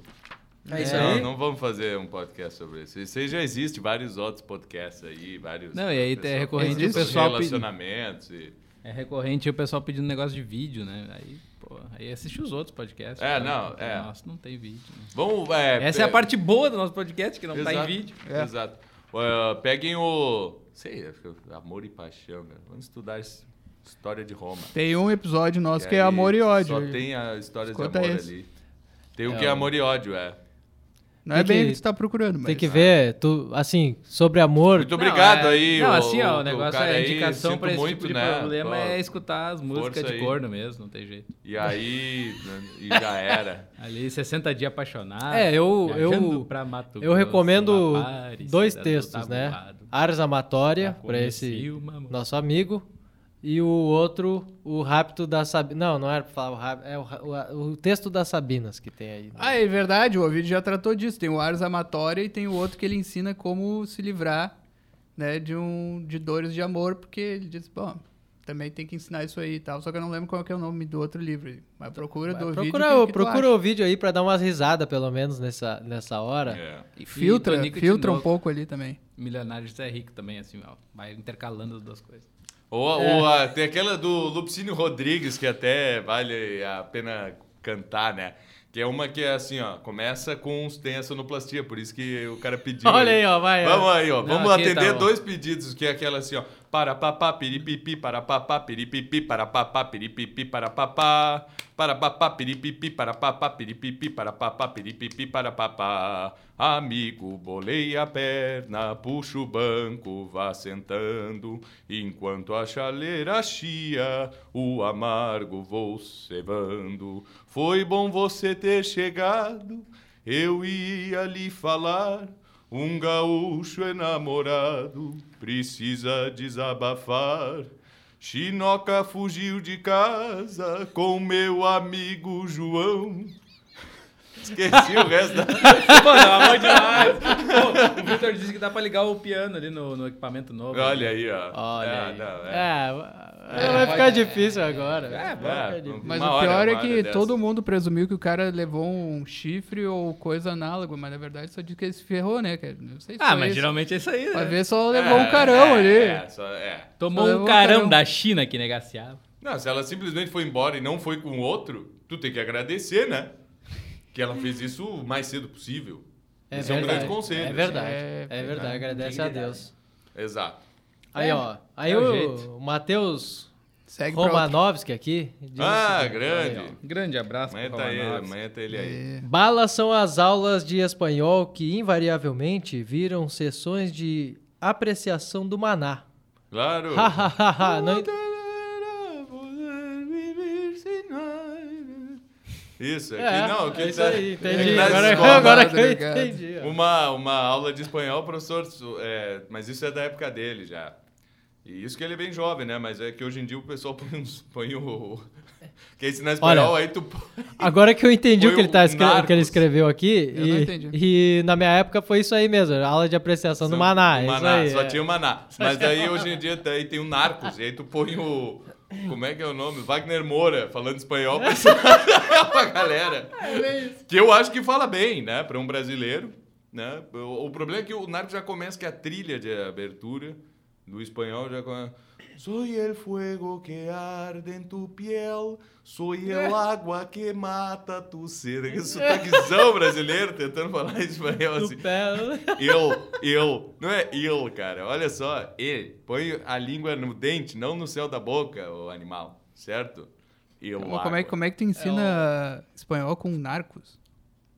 É isso não, aí? não vamos fazer um podcast sobre isso. Isso aí já existe, vários outros podcasts aí, vários. Não, e aí é pessoal- recorrente sobre o pessoal relacionamentos e... É recorrente o pessoal pedindo negócio de vídeo, né? Aí, pô, aí assiste os outros podcasts. É, né? não, é. Nossa, não tem vídeo. né? Vamos, é, Essa é a pe- parte boa do nosso podcast, que não tá em Exato, vídeo. Exato. Uh, peguem o. Sei, que amor e paixão, cara. Vamos estudar his- história de Roma. Tem um episódio nosso que é aí amor e ódio. Só tem a história Escuta de amor esse. ali. Tem o É, que é amor e ódio, é. Não é Tem bem que- o que você tá procurando, mas... Tem que ver, tu, assim, sobre amor. Muito obrigado Não, é- aí. Não, assim, ó, o, o negócio é a aí, indicação pra esse muito, tipo de né? problema Pô, é escutar as músicas de aí. corno mesmo, não tem jeito. E aí, e já era. Ali, 60 dias apaixonado. É, eu- eu- pra Mato Eu recomendo Lapari, dois textos, né? Ars Amatória, Já para esse nosso amigo. E o outro, o Rapto da Sabinas. Não, não era pra falar o Rapto. É o, o, o texto das Sabinas que tem aí. né? Ah, é verdade, o Ovidio já tratou disso. Tem o Ars Amatória e tem o outro que ele ensina como se livrar né, de, um, de dores de amor, porque ele diz, bom, também tem que ensinar isso aí e tal. Só que eu não lembro qual que é o nome do outro livro. Mas procura do procura que- o- que procura o vídeo aí pra dar umas risadas, pelo menos, nessa, nessa hora. É. E filtra, Tonico filtra um pouco ali também. Milionário José Rico também, assim, ó. Vai intercalando as duas coisas. Ou, ou a- tem aquela do Lupicínio Rodrigues, que até vale a pena cantar, né? Que é uma que é assim, ó, começa com tem a sonoplastia, por isso que o cara pediu. Olha aí, ó, vai. Vamos aí, ó. Não, Vamos atender tá, dois pedidos, que é aquela assim, ó. Para papá, piripipi, para papá, piripipi, para papá, piripipi, para papá. Para papá, piripipi, para papá, piripipi, para papá, piripipi, para papá. Amigo, bolei a perna, puxa o banco, vá sentando. Enquanto a chaleira chia, o amargo vou cevando. Foi bom você ter chegado, eu ia lhe falar. Um gaúcho enamorado precisa desabafar. Chinoca fugiu de casa com meu amigo João. Esqueci o resto da. Pô, não, amor demais. Pô, o Victor disse que dá pra ligar o piano ali no, no equipamento novo. Olha aí, ó. Olha É, aí. não, é. É, vai ficar difícil agora. É, vai é, ficar difícil. Mas o hora, pior é que hora dessa. todo mundo presumiu que o cara levou um chifre ou coisa análoga, mas na verdade só diz que ele se ferrou, né? que Não sei se Ah, mas isso. geralmente é isso aí, Vai né? ver só levou É, um carão é, ali. É, só- é. Tomou Só um levou um carão carão. da China que negaciava. Não, se ela simplesmente foi embora e não foi com outro, tu tem que agradecer, né? Que ela fez isso o mais cedo possível. É Esse é um verdade. grande conselho. É verdade. É, É, verdade. Agradece a Deus. Exato. Aí, ó. Aí é o o. Matheus. Romanovski aqui. Ah, grande. aí. Grande abraço Amanhã pro tá ele, amanhã tá ele aí. É. Balas são as aulas de espanhol que invariavelmente viram sessões de apreciação do maná. Claro. Hahaha. Não- Isso, aqui É, não, aqui é isso tá- aí, aqui entendi. nas Agora, escolas, agora tá que eu ligado? entendi. Uma, uma aula de espanhol, professor, é, mas isso é da época dele já. E isso que ele é bem jovem, né? Mas é que hoje em dia o pessoal põe, uns, põe o. Quer ensinar espanhol, Olha, aí tu. põe- Agora que eu entendi o que ele, tá o escre- o que ele escreveu aqui, Eu não e, entendi. e na minha época foi isso aí mesmo, aula de apreciação do Maná. Do é Maná, isso só aí, é. tinha o Maná. Mas daí hoje em dia daí tem o Narcos, e aí tu põe o. Como é que é o nome? Wagner Moura, falando espanhol pra, pra galera. Que eu acho que fala bem, né? Pra um brasileiro. Né? O, o problema é que o Narcos já começa que a trilha de abertura do espanhol já começa. Soy el fuego que arde en tu piel, soy el agua que mata tu sede. Que sotaquezão brasileiro tentando falar espanhol assim. Eu, eu. Não é eu, cara. Olha só. Ele. Põe a língua no dente, não no céu da boca, o animal. Certo? Eu. Mas como, é, que- como é que tu ensina espanhol com narcos?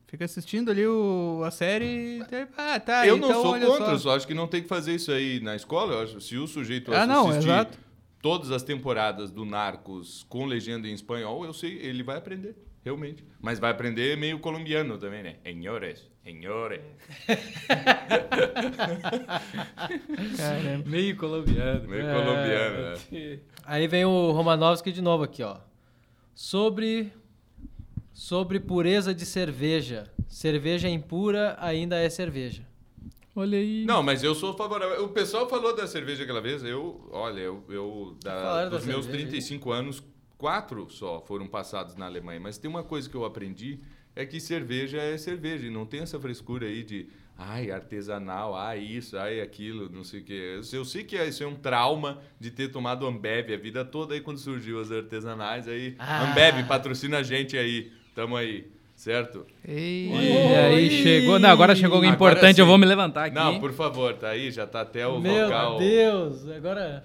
Fica assistindo ali o, a série e... Ah, tá. eu então não sou contra, só. eu só acho que não tem que fazer isso aí na escola. Eu acho, se o sujeito Ah, não, assistir exato. todas as temporadas do Narcos com legenda em espanhol, eu sei, ele vai aprender, realmente. Mas vai aprender meio colombiano também, né? Senhores, senhores. Caramba. Meio colombiano. Meio É. colombiano, né? Aí vem o Romanovski de novo aqui, ó. Sobre sobre pureza de cerveja. Cerveja impura ainda é cerveja. Olha aí. Não, mas eu sou favorável. O pessoal falou da cerveja aquela vez. Eu, olha, eu, eu da- Falaram da dos meus cerveja aí. 35 anos, quatro só foram passados na Alemanha. Mas tem uma coisa que eu aprendi é que cerveja é cerveja e não tem essa frescura aí de ai artesanal, ai isso, ai aquilo, não sei o quê. Eu, eu sei que isso é um trauma de ter tomado Ambev a vida toda aí quando surgiu as artesanais aí. Ah. Ambev patrocina a gente aí. Tamo aí, certo? Ei. E aí chegou. Não, agora chegou algo Agora importante, sim. eu vou me levantar aqui. Não, por favor, tá aí, já tá até o Meu local. Deus, agora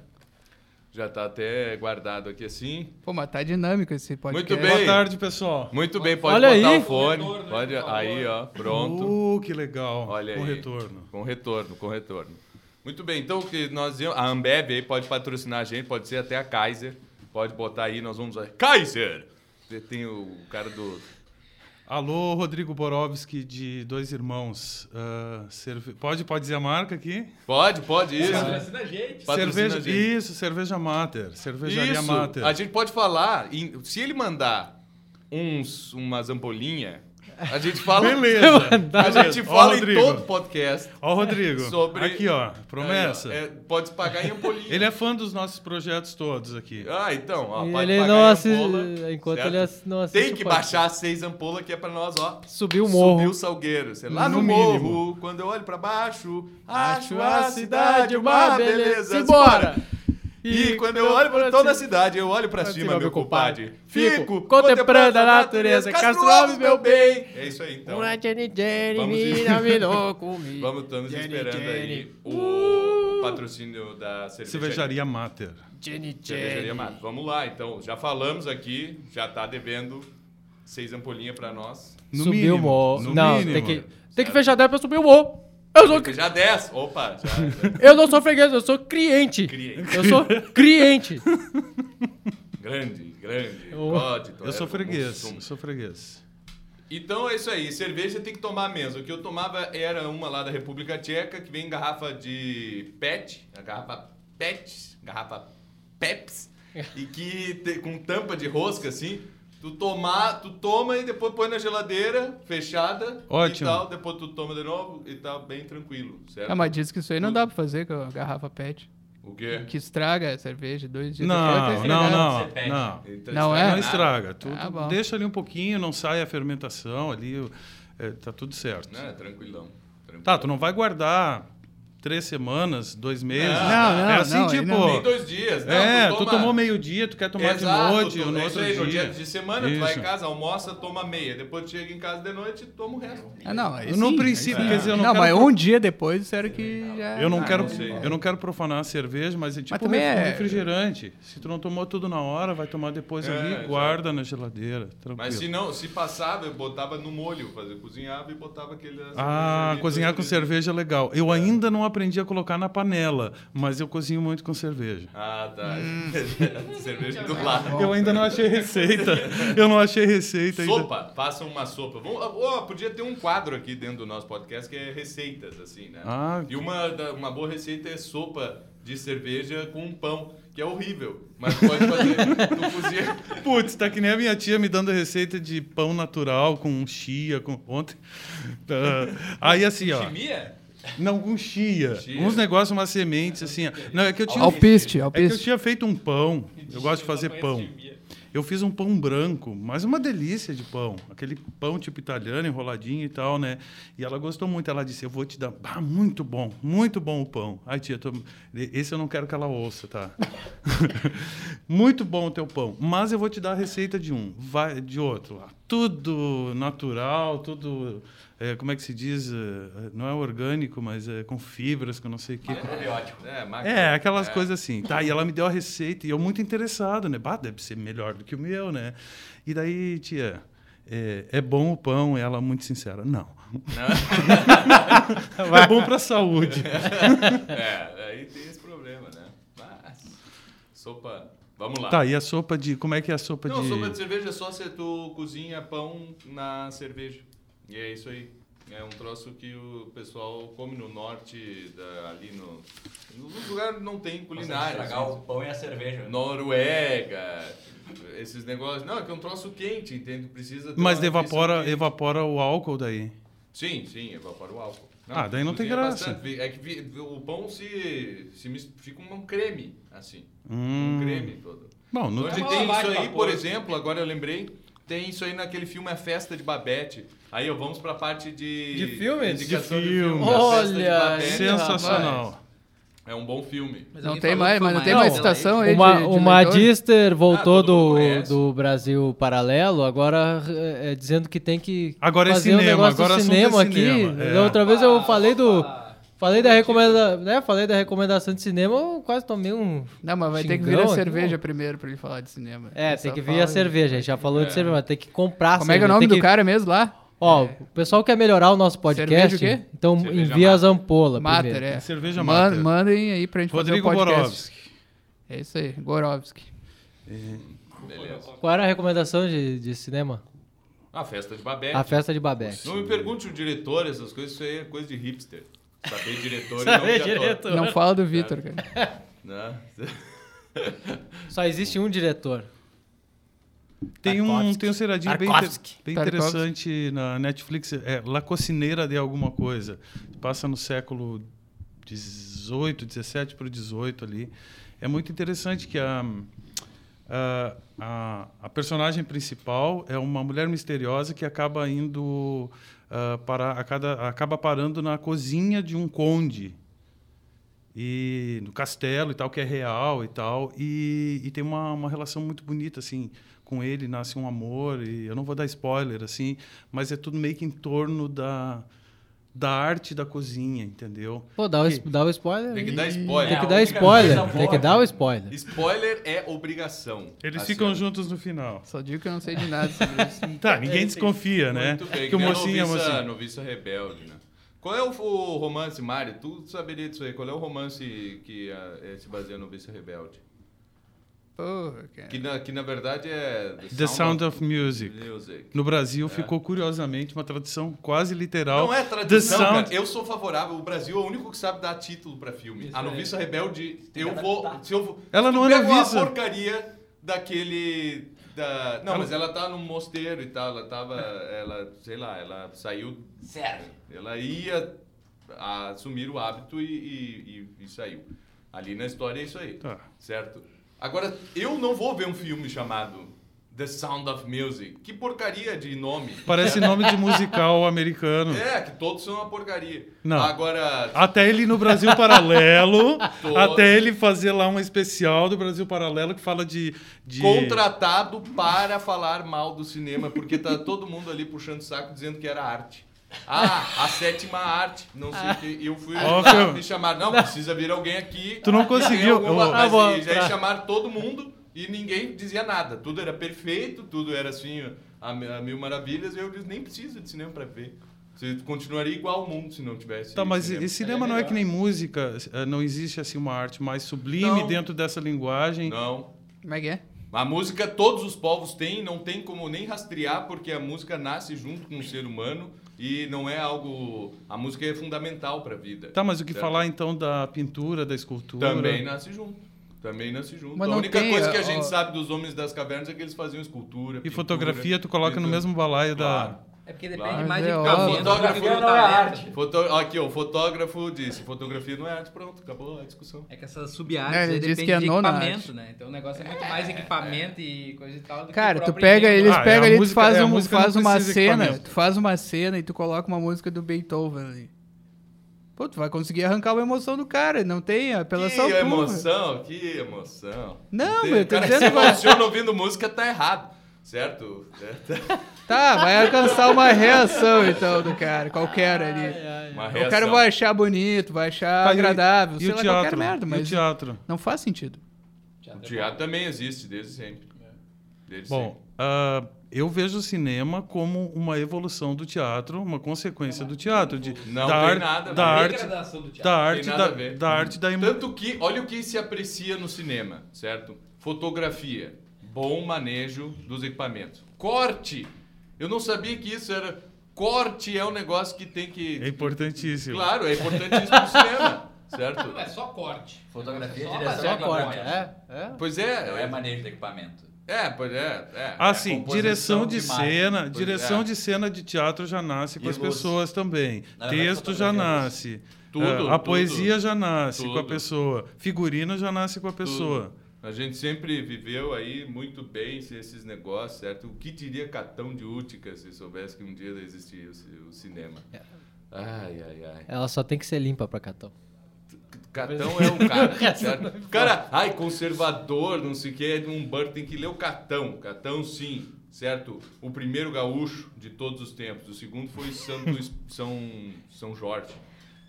Já tá até guardado aqui assim. Pô, mas tá dinâmico esse podcast. Muito bem. Boa tarde, pessoal. Muito bem, pode Olha botar aí. o fone. Pode, aí, ó, pronto. Uh, que legal. Olha Com aí. retorno. Com retorno, com retorno. Muito bem, então o que nós a Ambev aí pode patrocinar a gente, pode ser até a Kaiser. Pode botar aí, nós vamos. Kaiser! Tem o cara do. Alô, Rodrigo Borowski, de Dois Irmãos. Ah, cerve- Pode, pode dizer a marca aqui? Pode, pode, isso. Patrocina a gente. Patrocina cerveja, a gente. Isso, cerveja Mater. Cervejaria Isso, Mater. a gente pode falar. se ele mandar uns, umas ampolinhas, a gente fala. Beleza. A gente Ó, fala em todo podcast. Ó, Rodrigo. Sobre- Aqui, ó. Promessa. Aí, ó, é, pode se pagar em ampolinha. Ele é fã dos nossos projetos todos aqui. Ah, então, ó, pode ele pagar não em assiste- ampola, enquanto certo? ele ass- não assiste Tem que baixar seis ampolas que é pra nós, ó. Subir o morro. Subir o salgueiro. Sei lá no, No morro, quando eu olho pra baixo, Acho acho a cidade uma beleza. Simbora! E quando eu olho pra toda a cidade, eu olho pra cima, meu compadre. Fico contemplando a natureza. Castro Alves, meu bem. É isso aí, então. Uma Jenny Jenny, comigo. Vamos, estamos Jenny, esperando aí o patrocínio da cervejaria. Cervejaria Mater. Jenny Cervejaria Jenny. Mato. Vamos lá, então. Já falamos aqui, já tá devendo seis ampolinhas pra nós. No Subir mínimo. o. No Não, mínimo. tem que, tem que fechar 10 pra subir o. Eu sou, Já 10. Opa, já. já. eu não sou freguês, eu sou cliente. Cliente. Eu sou cliente. Grande, grande. Eu- Pode, Eu sou é, freguês. Eu sou freguês. Então é isso aí. Cerveja tem que tomar mesmo. O que eu tomava era uma lá da República Tcheca, que vem em garrafa de PET, a garrafa PET, garrafa PEPS, e que te- com tampa de rosca assim. Tu tomar, tu toma e depois põe na geladeira, fechada Ótimo. e tal. Depois tu toma de novo e tá bem tranquilo, certo? Ah, mas diz que isso aí não dá pra fazer com a garrafa PET. O quê? Que estraga a cerveja dois dias Não, depois. tá não, não, não. Então, Não é? Não estraga. Tu, Ah, tu bom. deixa ali um pouquinho, não sai a fermentação ali, é, tá tudo certo. Não, é tranquilão. tranquilão. Tá, tu não vai guardar três semanas, dois meses. Não, não, é assim, não, tipo. não. Nem dois dias. Não, é, tu, toma- tomou meio-dia, tu quer tomar Exato, de noite, tu- ou no é outro isso aí, no dia. dia de semana, tu vai em Isso. casa, almoça, toma meia. Depois tu chega em casa de noite e toma o resto. Ah, não, aí No sim, princípio, sim. quer dizer, eu não Não, quero mas um dia depois disseram que já... Eu não, Ah, quero, eu não quero profanar a cerveja, mas é tipo também ref- é- refrigerante. Se tu não tomou tudo na hora, vai tomar depois É, ali, guarda na geladeira. Tranquilo. Mas se não, se passava, eu botava no molho, fazia, cozinhava e botava aquele. Ah, cozinhar com cerveja é legal. Eu ainda não aprendi a colocar na panela, mas eu cozinho muito com cerveja. Ah, tá. Hum. cerveja do lado. Eu ainda não achei receita. Eu não achei receita ainda. Sopa, façam uma sopa. Vamos, ó, podia ter um quadro aqui dentro do nosso podcast que é receitas, assim, né? Ah. E uma, uma boa receita é sopa de cerveja com um pão, que é horrível. Mas pode fazer. tu cozinha. Putz, tá que nem a minha tia me dando receita de pão natural com chia, com ontem. Ah, aí assim, ó. Chimia? Não, com chia. Chia. Uns negócios, umas sementes, assim. ó. Não, é que eu tinha. Alpiste, É que eu alpiste. tinha feito um pão. Eu gosto de fazer pão. Eu fiz um pão branco, mas uma delícia de pão. Aquele pão tipo italiano, enroladinho e tal, né? E ela gostou muito. Ela disse: Eu vou te dar. Ah, muito bom, muito bom o pão. Ai, tia, tô- esse eu não quero que ela ouça, tá? muito bom o teu pão. Mas eu vou te dar a receita de um, vai, de outro lá. Tudo natural, tudo. É, como é que se diz? É, não é orgânico, mas é com fibras, com não sei o quê. É, máquina. é, aquelas É. coisas assim. Tá, e ela me deu a receita e eu muito interessado, né? Bah, deve ser melhor do que o meu, né? E daí, tia, é, é bom o pão? E ela muito sincera, não. é bom pra saúde. É, aí tem esse problema, né? Mas, sopa. Vamos lá. Tá, e a sopa de... Como é que é a sopa Não, de... sopa de cerveja é só se tu cozinha pão na cerveja. E é isso aí. É um troço que o pessoal come no norte, da- ali no. Nos lugares não tem culinária. estragar assim. o pão e a cerveja. Noruega, esses negócios. Não, é que é um troço quente, entende? Precisa Mas evapora, evapora o álcool daí. Sim, sim, evapora o álcool. Ah, daí não tem graça. bastante. É que o pão se, se fica um creme, assim. Hum. Um creme todo. Bom, no... É uma tem isso aí, vapor. por exemplo, agora eu lembrei, tem isso aí naquele filme A Festa de Babette. Aí, ó, vamos pra parte de... De filmes? De filme. A de Olha, Babette. sensacional. É um bom filme. Mas Não tem mais, mas não tem mais citação hein? aí Uma, de, de leitor? Dister voltou Ah, do, do Brasil Paralelo, agora é, dizendo que tem que Agora é fazer um cinema, negócio agora assunto é cinema aqui. cinema, é. Outra vez eu falei do falei da recomenda, né? Falei da recomendação de cinema, eu quase tomei um Não, mas vai ter que vir a cerveja pô. primeiro pra ele falar de cinema. É, tem que vir fala a de- cerveja. A gente já falou de cerveja, mas tem que comprar Como é que é o nome tem do que- cara mesmo lá? Ó, o pessoal quer melhorar o nosso podcast, Cerveja o quê? então Cerveja envia Mater. as ampolas Mater, primeiro. é. Cerveja Man- Mater. Mandem aí pra gente Rodrigo fazer o podcast. É isso aí, Gorovski. Beleza. Qual era a recomendação de, de cinema? A Festa de Babette. A Festa de Babette. Não me pergunte o diretor, essas coisas, isso aí é coisa de hipster. Saber diretor e nome de diretor. Não fala do Vitor, cara. Né? Só existe um diretor. Tem um, tem um seriadinho bem, bem interessante na Netflix. É La Cocineira de Alguma Coisa. Passa no século 18, 17 para o 18 ali. É muito interessante que a, a, a, a personagem principal é uma mulher misteriosa que acaba indo ah, para a cada, acaba parando na cozinha de um conde e no castelo e tal que é real e tal e, e tem uma, uma relação muito bonita assim com ele nasce um amor e eu não vou dar spoiler assim mas é tudo meio que em torno da da arte da cozinha entendeu Pô, dá o, Que- es- dá o spoiler. Tem que dar spoiler. Tem que É, dar a spoiler. Tem que dar o spoiler. Spoiler é obrigação. eles Assim, ficam juntos no final Só digo que eu não sei de nada sobre isso. tá ninguém desconfia né Muito bem, que o a mocinho é noviça, mocinho noviça rebelde, né? Qual é o, o romance, Mário? Tu saberia disso aí. Qual é o romance que ah, eh, se baseia no Noviça Rebelde? Porra, cara. Que na, que na verdade é... The Sound of Music Music. no Brasil ficou curiosamente uma tradução quase literal Não é The tradução, Sound cara. Eu sou favorável. O Brasil é o único que sabe dar título pra filme. Isso a aí. Noviça Rebelde, Tem eu vou... adaptar. Se eu vou Ela não é pega uma noviça. porcaria daquele... Da... Não, Ela- mas ela tá num mosteiro e tal. Ela tava... Ela, sei lá, ela saiu Sério. Ela ia assumir o hábito e, e- e- e saiu. Ali na história é isso aí, Tá. certo? Agora, eu não vou ver um filme chamado The Sound of Music. Que porcaria de nome. parece nome de musical americano É, que todos são uma porcaria. Não. Agora, Até ele no Brasil Paralelo, Todo. até ele fazer lá um especial do Brasil Paralelo que fala de. de... contratado para falar mal do cinema, porque tá todo mundo ali puxando o saco dizendo que era arte. Ah, a sétima arte. Não sei o que. E eu fui lá, Fio. me chamaram. Não, precisa vir alguém aqui. Tu não conseguiu. alguma- eu- mas Ah, bom, e já pra- chamaram todo mundo e ninguém dizia nada. Tudo era perfeito, tudo era assim, a, a mil maravilhas. E eu disse, nem precisa de cinema para ver. Você continuaria igual ao mundo se não tivesse. Tá, mas cinema. esse cinema não é que nem música, eh, não existe assim uma arte mais sublime Não. dentro dessa linguagem. Não. Como é que é? A música todos os povos têm, não tem como nem rastrear, porque a música nasce junto com o ser humano e não é algo. A música é fundamental para a vida. Tá, mas o que certo? falar então da pintura, da escultura? Também nasce junto. Também nasce junto. Mas a única tem, coisa que a ó, gente ó. sabe dos homens das cavernas é que eles faziam escultura. E pintura, fotografia tu coloca no pintura. mesmo balaio Claro. da. É porque Claro. depende mais Mas de é que Fotógrafo do não é talento. Foto... Aqui, ó, o fotógrafo disse: fotografia não é arte. Pronto, acabou a discussão. É que essas sub-artes É, ele depende que é de equipamento, arte. né? Então o negócio é muito mais equipamento e coisa e tal do Cara, que o tu pega, enredo. eles Ah, é, pegam a ali, tu música- faz, é, um, não faz uma cena, tu faz uma cena e tu coloca uma música do Beethoven ali. Pô, tu vai conseguir arrancar uma emoção do cara, não tem apelação que pura. emoção, que emoção. Não, Tem- meu, o tô cara que dizendo se emociona ouvindo música tá errado, certo? Tá, vai alcançar uma reação então do cara, qualquer ali. Uma O reação. cara vai achar bonito, vai achar Tá, e o- agradável, E sei o lá, teatro? qualquer merda, E o mas teatro? não faz sentido. O teatro também existe desde sempre. Desde Bom, ah, eu vejo o cinema como uma evolução do teatro, uma consequência do teatro. De, Não da tem ar- nada da arte, Degradação do teatro. da arte, nada da, a ver. da arte da emo- Tanto que, olha o que se aprecia no cinema, certo? Fotografia, bom manejo dos equipamentos. Corte, eu não sabia que isso era. Corte é um negócio que tem que. É importantíssimo. Claro, é importantíssimo no cinema, certo? Não é só corte. Fotografia, Só direção Só a corte, acompanhamento. é? É. Pois Não é, é manejo de equipamento. é, pois é. é Ah, é sim, direção de de cena, Pois direção é. de cena de teatro já nasce com E as luz. pessoas também. Verdade, Texto já é nasce. Tudo, Ah, a tudo, poesia já nasce com a tudo. pessoa. Figurino já nasce com a pessoa. A gente sempre viveu aí muito bem esses negócios, certo? O que diria Catão de Útica se soubesse que um dia existia o ci- o cinema? Ai, ai, ai. Ela só tem que ser limpa pra Catão. Catão é um cara, certo? Cara, ai, conservador, não sei o que, um Burton tem que ler o Catão. Catão, sim, certo? O primeiro gaúcho de todos os tempos. O segundo foi Santo, São, São Jorge,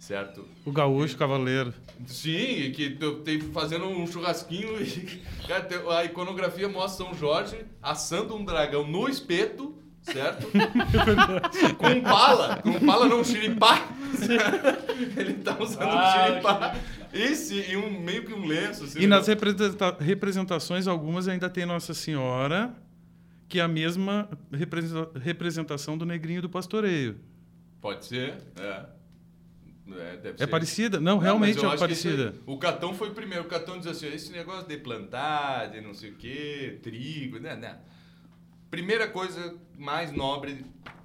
certo? O gaúcho cavaleiro. Sim, e que tem fazendo um churrasquinho e cara, a iconografia mostra São Jorge assando um dragão no espeto, certo? com bala, com bala não xiripá. Ele tá usando um xiripá. Esse e um meio que um lenço. assim, E nas representa- representações, algumas ainda tem Nossa Senhora, que é a mesma representa- representação do negrinho do pastoreio. Pode ser, é. É, deve É ser. parecida? Não, Não, realmente é parecida. o Catão foi o primeiro. O Catão diz assim: esse negócio de plantar, de não sei o quê, trigo, né, né. Primeira coisa mais nobre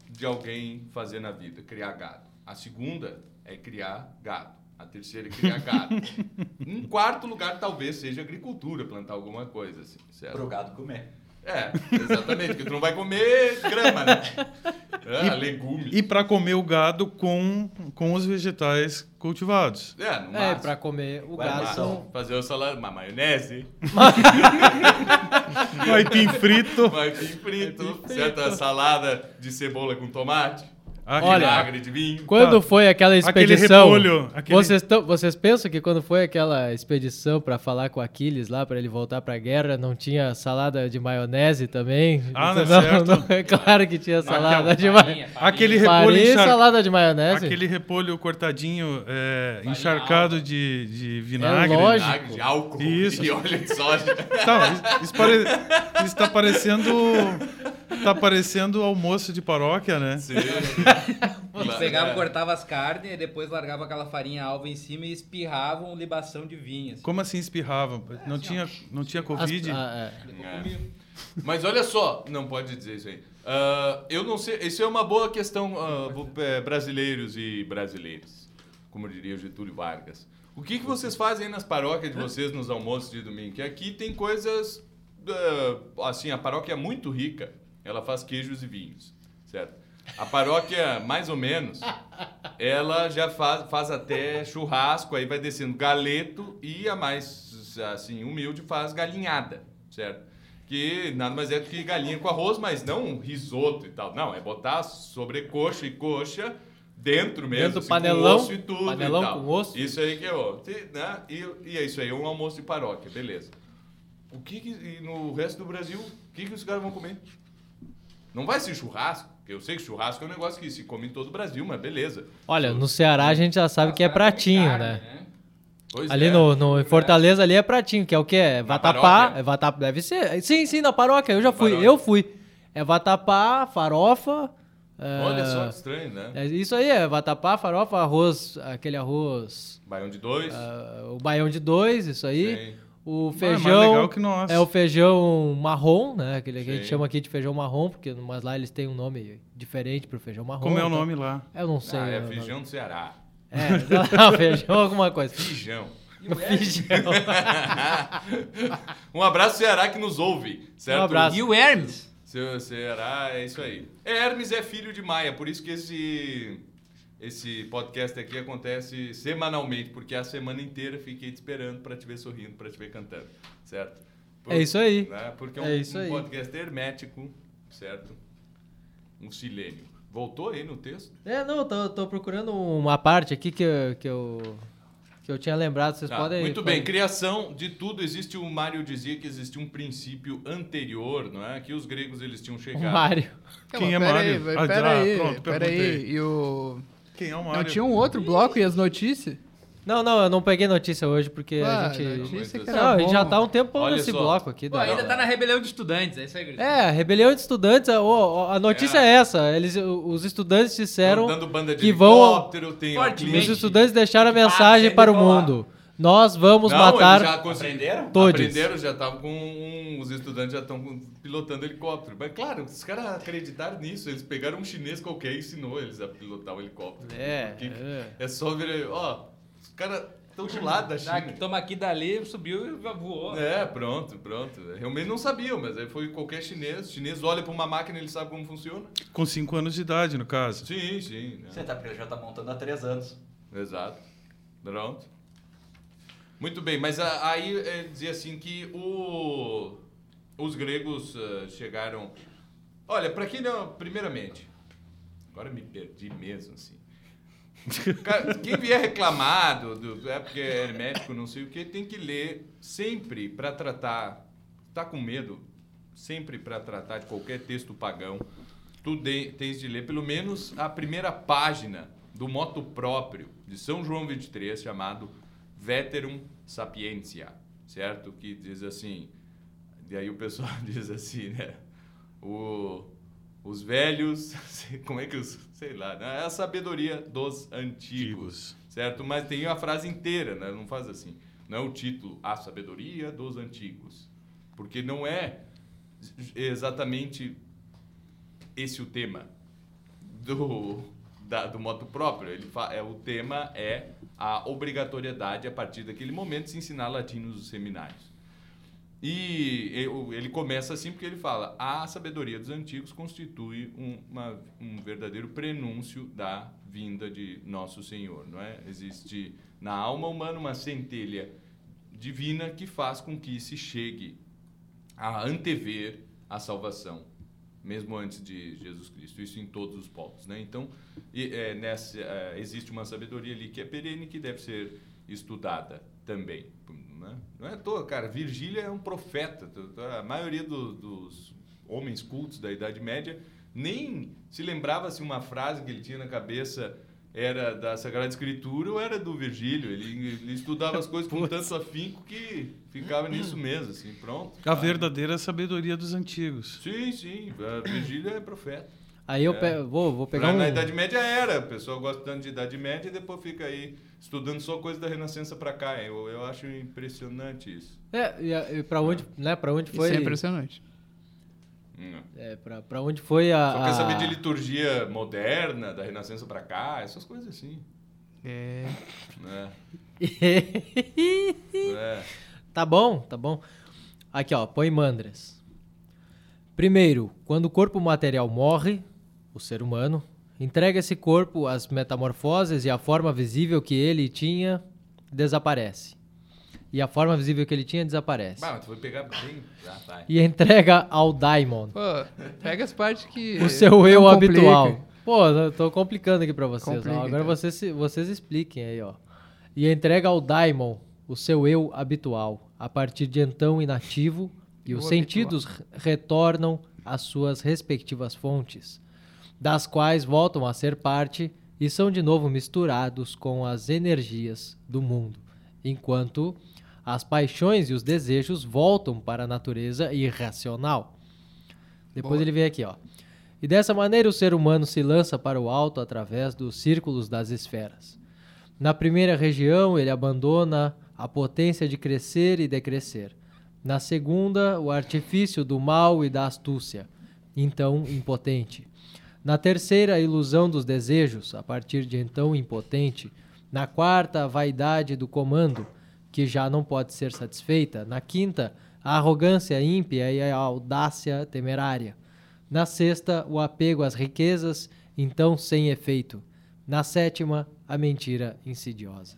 de alguém fazer na vida: criar gado. A segunda é criar gado. A terceira é criar gado. em quarto lugar, talvez seja agricultura, plantar alguma coisa assim, certo? Pro gado comer. É, exatamente, porque tu não vai comer grama, né? É, legume. E para comer o gado com, com os vegetais cultivados. É, no É, pra comer o Guarda gado. só. com- Fazer o salada, uma maionese, Um aipim frito. um aipim frito, certa salada de cebola com tomate, Ah, Olha, vinagre de vinho. Quando Tá. foi aquela Aquele expedição. repolho, aquele- Vocês, tão- vocês pensam que quando foi aquela expedição pra falar com Aquiles lá, pra ele voltar pra guerra, não tinha salada de maionese também? Ah, não é certo. é claro que tinha salada de Farinha, maionese. Aquele repolho Farinha e encharcado. salada de maionese? Aquele repolho cortadinho, é, encharcado de, de vinagre. É lógico. De álcool Isso. e óleo de soja. Tá, isso, isso pare- isso tá parecendo. Tá parecendo almoço de paróquia, né? Sim. Eles pegavam, É. cortavam as carnes e depois largavam aquela farinha alva em cima e espirravam libação de vinho. assim. Como assim espirrava? Não tinha, não tinha As- Covid? ah, é. É. Mas olha só, não pode dizer isso aí. Ah, eu não sei, isso é uma boa questão, é, brasileiros e brasileiras, como diria o Getúlio Vargas. O que, que vocês fazem nas paróquias de vocês nos almoços de domingo? Que aqui tem coisas, ah, assim, a paróquia é muito rica, ela faz queijos e vinhos, certo? A paróquia, mais ou menos, ela já faz, faz até churrasco, aí vai descendo galeto e a mais, assim, humilde faz galinhada, certo? Que nada mais é do que galinha com arroz, mas não um risoto e tal. Não, é botar sobrecoxa e coxa dentro mesmo, Dentro do assim, panelão, com osso e tudo panelão e tal. com osso. Isso aí que é, ó, te- né? e, e é isso aí, é um almoço de paróquia, beleza. O que, que e no resto do Brasil, o que, que os caras vão comer? Não vai ser churrasco, eu sei que churrasco é um negócio que se come em todo o Brasil, mas beleza. Olha, no Ceará a gente já sabe que é pratinho, carne, né? Pois Ali é. no, no em Fortaleza ali é pratinho, que é o quê? É vatapá. É vatapá, deve ser. Sim, sim, na paróquia, eu já fui. paróquia. Eu fui. É vatapá, farofa, Olha só que estranho, né? é isso aí, é vatapá, farofa, arroz, aquele arroz, Baião de dois. ah, o baião de dois, isso aí. Sim. O Ah, é feijão legal que nós. é o feijão marrom, né? Aquele que a gente chama aqui de feijão marrom, porque mas lá eles têm um nome diferente pro feijão marrom. Como é o então- nome lá? Eu não sei. Ah, é o nome. feijão do Ceará. É, não, feijão alguma coisa. Feijão. Feijão. um abraço, Ceará, que nos ouve, certo? Um abraço. E o Hermes? Seu Ceará, é isso aí. Hermes é filho de Maia, por isso que esse, esse podcast aqui acontece semanalmente, porque a semana inteira fiquei te esperando para te ver sorrindo, para te ver cantando, certo? Por- É isso aí. né? Porque é um, É isso um aí. podcast hermético, certo? Um silênio. Voltou aí no texto? É, não, tô, tô procurando uma parte aqui que eu, que eu, que eu tinha lembrado. Vocês Tá, podem. muito bem, criação de tudo existe. O Mário dizia que existia um princípio anterior, não é? Que os gregos eles tinham O chegado. Mário. Quem é Mário? Aí, vai- Ah, pera tá, aí, pronto, pera aí. perguntei. E o... Quem é o Não Mário? tinha um outro bloco e as notícias? Não, não, eu não peguei notícia hoje porque Ah, a gente. notícia que Não, era Não, a gente já tá um tempo Olha nesse só. bloco aqui. Pô, da- ainda tá na rebelião de estudantes, é isso aí, Gris. É, rebelião de estudantes, a, a notícia é. essa. Eles, os estudantes disseram Tão dando banda de que vão- helicóptero, tem os estudantes deixaram a mensagem para o mundo. Nós vamos Não, matar. eles já conseguiram. Aprenderam? Todos. Aprenderam, já estavam com. um- os estudantes já estão pilotando helicóptero. Mas claro, os caras acreditaram nisso. Eles pegaram um chinês qualquer e ensinou eles a pilotar o helicóptero. É, Porque é. é só ver. Ó, os caras estão do lado da China. toma aqui dali, subiu e voou. É, pronto, pronto. Realmente não sabiam, mas aí foi qualquer chinês. O chinês olha para uma máquina e ele sabe como funciona. Com 5 anos de idade, no caso. Sim, sim. né? Você tá, porque ele já tá montando há três anos. Exato. Pronto. Muito bem, mas a- aí é, assim que o, os gregos ah, chegaram. Olha, para quem não. Primeiramente, agora me perdi mesmo, assim. Quem vier reclamar do, do- é porque é hermético, não sei o que, tem que ler sempre para tratar. Tá com medo? Sempre para tratar de qualquer texto pagão. Tu de- tens de ler pelo menos a primeira página do moto próprio de São João 23, chamado Veterum Sapientia, certo? Que diz assim. E aí o pessoal diz assim, né? O, os velhos, como é que os, sei lá, né? é a sabedoria dos antigos, certo? Mas tem a frase inteira, né? Não faz assim. Não é o título, a sabedoria dos antigos, porque não é exatamente esse o tema do da- do moto próprio. Ele fa, é o tema é a obrigatoriedade a partir daquele momento de ensinar latim nos seminários. E ele começa assim porque ele fala: a sabedoria dos antigos constitui um, uma- um verdadeiro prenúncio da vinda de nosso Senhor, não é? Existe na alma humana uma centelha divina que faz com que se chegue a antever a salvação, mesmo antes de Jesus Cristo. Isso em todos os povos, né? Então, e, é, nessa, é, existe uma sabedoria ali que é perene que deve ser estudada também. Né? Não é à toa, cara. Virgílio é um profeta. A maioria do- dos homens cultos da Idade Média nem se lembrava se uma frase que ele tinha na cabeça era da Sagrada Escritura ou era do Virgílio. Ele, ele estudava as coisas com tanto afinco que ficava nisso mesmo, assim, pronto. A verdadeira sabedoria dos antigos. Sim, sim. Virgílio é profeta. Aí eu É. pe- vou, vou pegar Na, um. na Idade Média era, o pessoal gosta tanto de Idade Média e depois fica aí estudando só coisa da Renascença pra cá. Eu, eu acho impressionante isso. É, e, e pra onde, né, pra onde Isso foi. é impressionante. Hum. É, pra, pra onde foi a. Só quer a- saber de liturgia moderna, da Renascença pra cá, essas coisas assim. É... Né? É. Tá bom, tá bom. Aqui, ó, põe mandras. Primeiro, quando o corpo material morre, o ser humano, entrega esse corpo às metamorfoses e a forma visível que ele tinha desaparece. E a forma visível que ele tinha desaparece. Bah, mas tu vai pegar bem. Ah, vai. E entrega ao daimon, Pô, pega as partes que... o seu não eu complica. habitual. Pô, eu tô complicando aqui pra vocês. Complica, Agora então. vocês, se- vocês expliquem aí, ó. E entrega ao daimon, o seu eu habitual, a partir de então inativo, e os sentidos re- retornam às suas respectivas fontes, das quais voltam a ser parte e são de novo misturados com as energias do mundo, enquanto as paixões e os desejos voltam para a natureza irracional. Depois Boa. ele vem aqui, ó. E dessa maneira o ser humano se lança para o alto através dos círculos das esferas. Na primeira região, ele abandona a potência de crescer e decrescer. Na segunda, o artifício do mal e da astúcia, então impotente. Na terceira, a ilusão dos desejos, a partir de então impotente. Na quarta, a vaidade do comando, que já não pode ser satisfeita. Na quinta, a arrogância ímpia e a audácia temerária. Na sexta, o apego às riquezas, então sem efeito. Na sétima, a mentira insidiosa.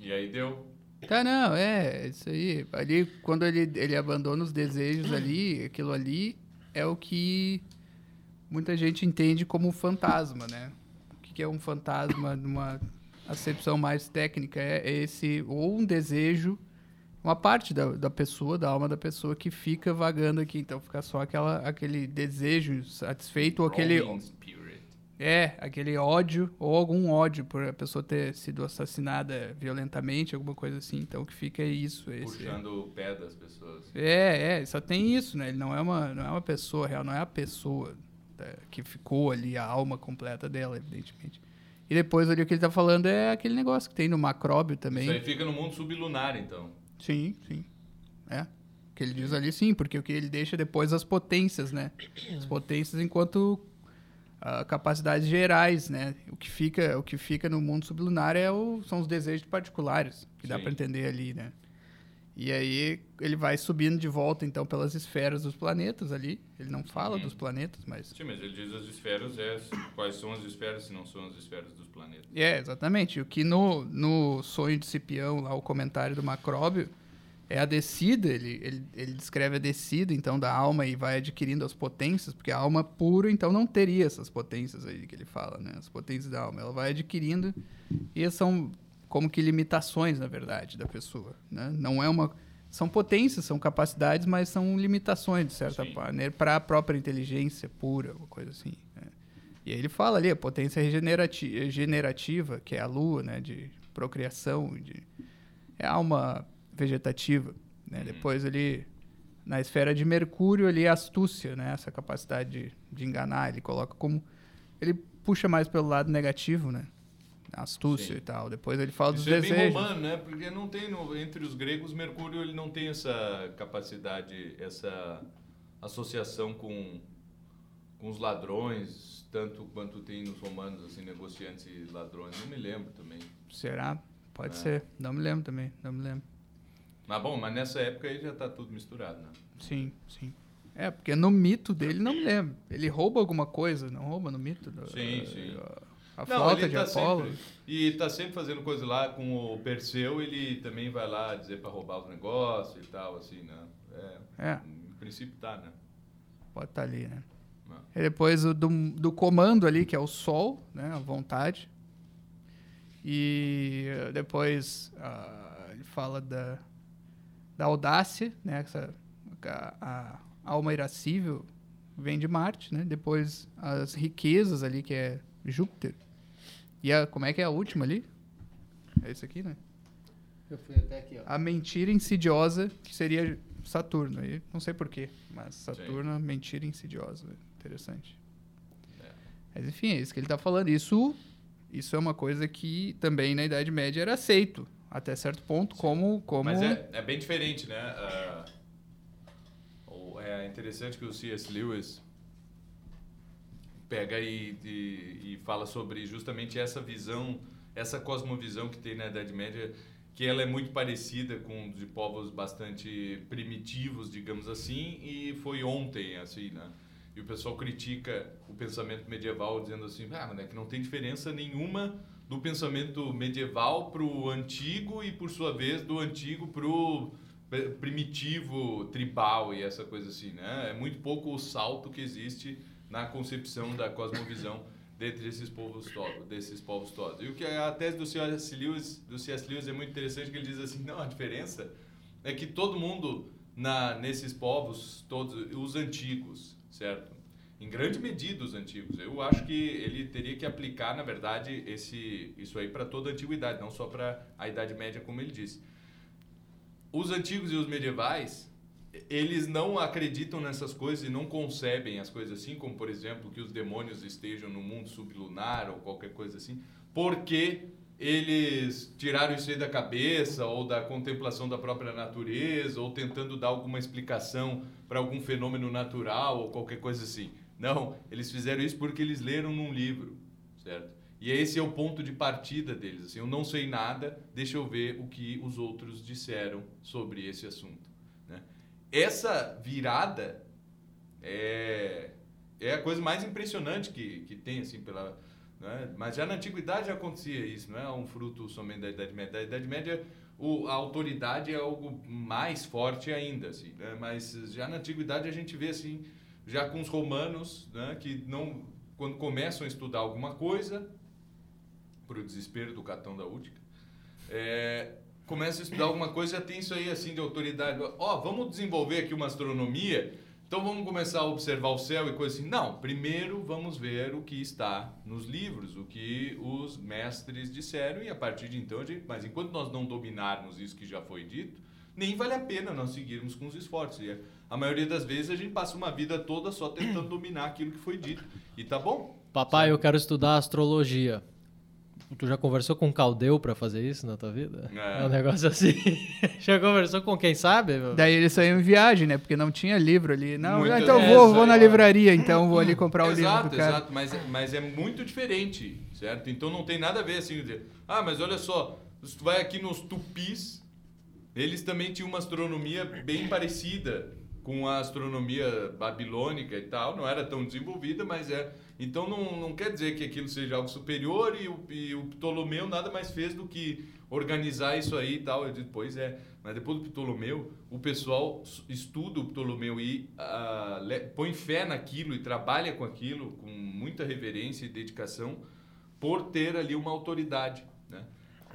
E aí deu. Tá, não, é, isso aí. Ali, quando ele, ele abandona os desejos ali, aquilo ali é o que muita gente entende como fantasma, né? O que que é um fantasma numa acepção mais técnica? É esse, ou um desejo, uma parte da, da pessoa, da alma da pessoa que fica vagando aqui. Então fica só aquela, aquele desejo satisfeito, ou aquele, é, aquele ódio, ou algum ódio por a pessoa ter sido assassinada violentamente, alguma coisa assim. Então o que fica é isso. Esse, Puxando o pé das pessoas. é, é, só tem isso, né? Ele não é uma, não é uma pessoa real, não é a pessoa né, que ficou ali, a alma completa dela, evidentemente. E depois ali o que ele tá falando é aquele negócio que tem no macróbio também. Isso aí fica no mundo sublunar, então. Sim, sim. É. O que ele diz ali sim, porque o que ele deixa depois as potências, né? As potências enquanto ah, capacidades gerais, né? O que fica, o que fica no mundo sublunar é o, são os desejos particulares, que dá Sim. para entender ali, né? E aí ele vai subindo de volta então pelas esferas dos planetas ali. Ele não fala Uhum. dos planetas, mas Sim, mas ele diz as esferas, é, quais são as esferas se não são as esferas dos planetas. É, exatamente. O que no, no sonho de Cipião, lá o comentário do Macróbio, é a descida, ele, ele, ele descreve a descida, então, da alma e vai adquirindo as potências, porque a alma pura, então, não teria essas potências aí que ele fala, né? As potências da alma. Ela vai adquirindo e são como que limitações, na verdade, da pessoa, né? Não é uma... São potências, são capacidades, mas são limitações, de certa Sim. maneira, para a própria inteligência pura, uma coisa assim. né? E aí ele fala ali, a potência regenerati- regenerativa, que é a lua, né, de procriação, de é a alma vegetativa, né? Depois ali na esfera de Mercúrio ali a astúcia, né, essa capacidade de, de enganar, ele coloca como ele puxa mais pelo lado negativo, né? Astúcia Sim. e tal. Depois ele fala Isso dos é bem desejos. romano, né? Porque não tem no- entre os gregos Mercúrio ele não tem essa capacidade, essa associação com com os ladrões, tanto quanto tem nos romanos assim negociantes e ladrões. Não me lembro também. Será? Pode É. ser. Não me lembro também, não me lembro. Mas bom, mas nessa época aí já tá tudo misturado, né? Sim, sim. É, porque no mito dele não me lembro. Ele rouba alguma coisa, não rouba no mito? Sim, sim. A, a Não, flauta de tá Apolo. sempre- e tá sempre fazendo coisa lá com o Perseu, ele também vai lá dizer para roubar os negócios e tal, assim, né? É, É, em princípio tá, né? pode estar ali, né? Não. E depois o do, do comando ali, que é o sol, né? A vontade. E depois ah, ele fala da, da audácia, né? Essa, a, a alma irascível vem de Marte, né? Depois as riquezas ali, que é Júpiter. E a, como é que é a última ali? É isso aqui, né? Eu fui até aqui, ó. A mentira insidiosa, que seria Saturno. Aí, não sei porquê, mas Saturno, a mentira insidiosa. Interessante. É. Mas enfim, é isso que ele está falando. Isso, isso é uma coisa que também na Idade Média era aceito, até certo ponto, como... como... Mas é, é bem diferente, né? O- é interessante que o C.S. Lewis pega e, e, e fala sobre justamente essa visão, essa cosmovisão que tem na Idade Média, que ela é muito parecida com de povos bastante primitivos, digamos assim, e foi ontem, assim, né? E o pessoal critica o pensamento medieval dizendo assim, ah, é que não tem diferença nenhuma do pensamento medieval para o antigo e, por sua vez, do antigo para o primitivo, tribal e essa coisa assim, né? É muito pouco o salto que existe na concepção da cosmovisão dentre esses povos todos, desses povos todos. E o que a tese do C.S. Lewis, do C.S. Lewis é muito interessante que ele diz assim, não, a diferença é que todo mundo na nesses povos todos os antigos, certo? Em grande medida os antigos. Eu acho que ele teria que aplicar, na verdade, esse isso aí para toda a antiguidade, não só para a Idade Média, como ele disse. Os antigos e os medievais, eles não acreditam nessas coisas e não concebem as coisas assim, como por exemplo que os demônios estejam no mundo sublunar ou qualquer coisa assim, porque eles tiraram isso aí da cabeça ou da contemplação da própria natureza ou tentando dar alguma explicação para algum fenômeno natural ou qualquer coisa assim. Não, eles fizeram isso porque eles leram num livro, certo? E esse é o ponto de partida deles. Assim, eu não sei nada, deixa eu ver o que os outros disseram sobre esse assunto. Essa virada é, é a coisa mais impressionante que, que tem, assim, pela, né? Mas já na antiguidade já acontecia isso, não é um fruto somente da Idade Média. Da Idade Média, o, a autoridade é algo mais forte ainda, assim, né? mas já na antiguidade a gente vê assim, já com os romanos, né? que não, quando começam a estudar alguma coisa, para o desespero do Catão da Útica, é, começam a estudar alguma coisa já tem isso aí assim de autoridade. Ó, oh, vamos desenvolver aqui uma astronomia então vamos começar a observar o céu e coisa assim. Não, primeiro vamos ver o que está nos livros, o que os mestres disseram e a partir de então, gente, mas enquanto nós não dominarmos isso que já foi dito, nem vale a pena nós seguirmos com os esforços. E a maioria das vezes a gente passa uma vida toda só tentando dominar aquilo que foi dito. E tá bom. Papai, eu quero estudar astrologia. Tu já conversou com um caldeu para fazer isso na tua vida? É, é um negócio assim. já conversou com quem sabe? Meu? Daí ele saiu em viagem, né? Porque não tinha livro ali. Não, Muitas então vou, vou na livraria, então vou ali comprar o exato, livro do cara. Exato, mas, mas é muito diferente, certo? Então não tem nada a ver assim, dizer, ah, mas olha só, se tu vai aqui nos tupis, eles também tinham uma astronomia bem parecida com a astronomia babilônica e tal, não era tão desenvolvida, mas é então não, não quer dizer que aquilo seja algo superior e o, e o Ptolomeu nada mais fez do que organizar isso aí e tal. Eu disse, pois é, mas depois do Ptolomeu, o pessoal estuda o Ptolomeu e uh, põe fé naquilo e trabalha com aquilo com muita reverência e dedicação por ter ali uma autoridade. Né?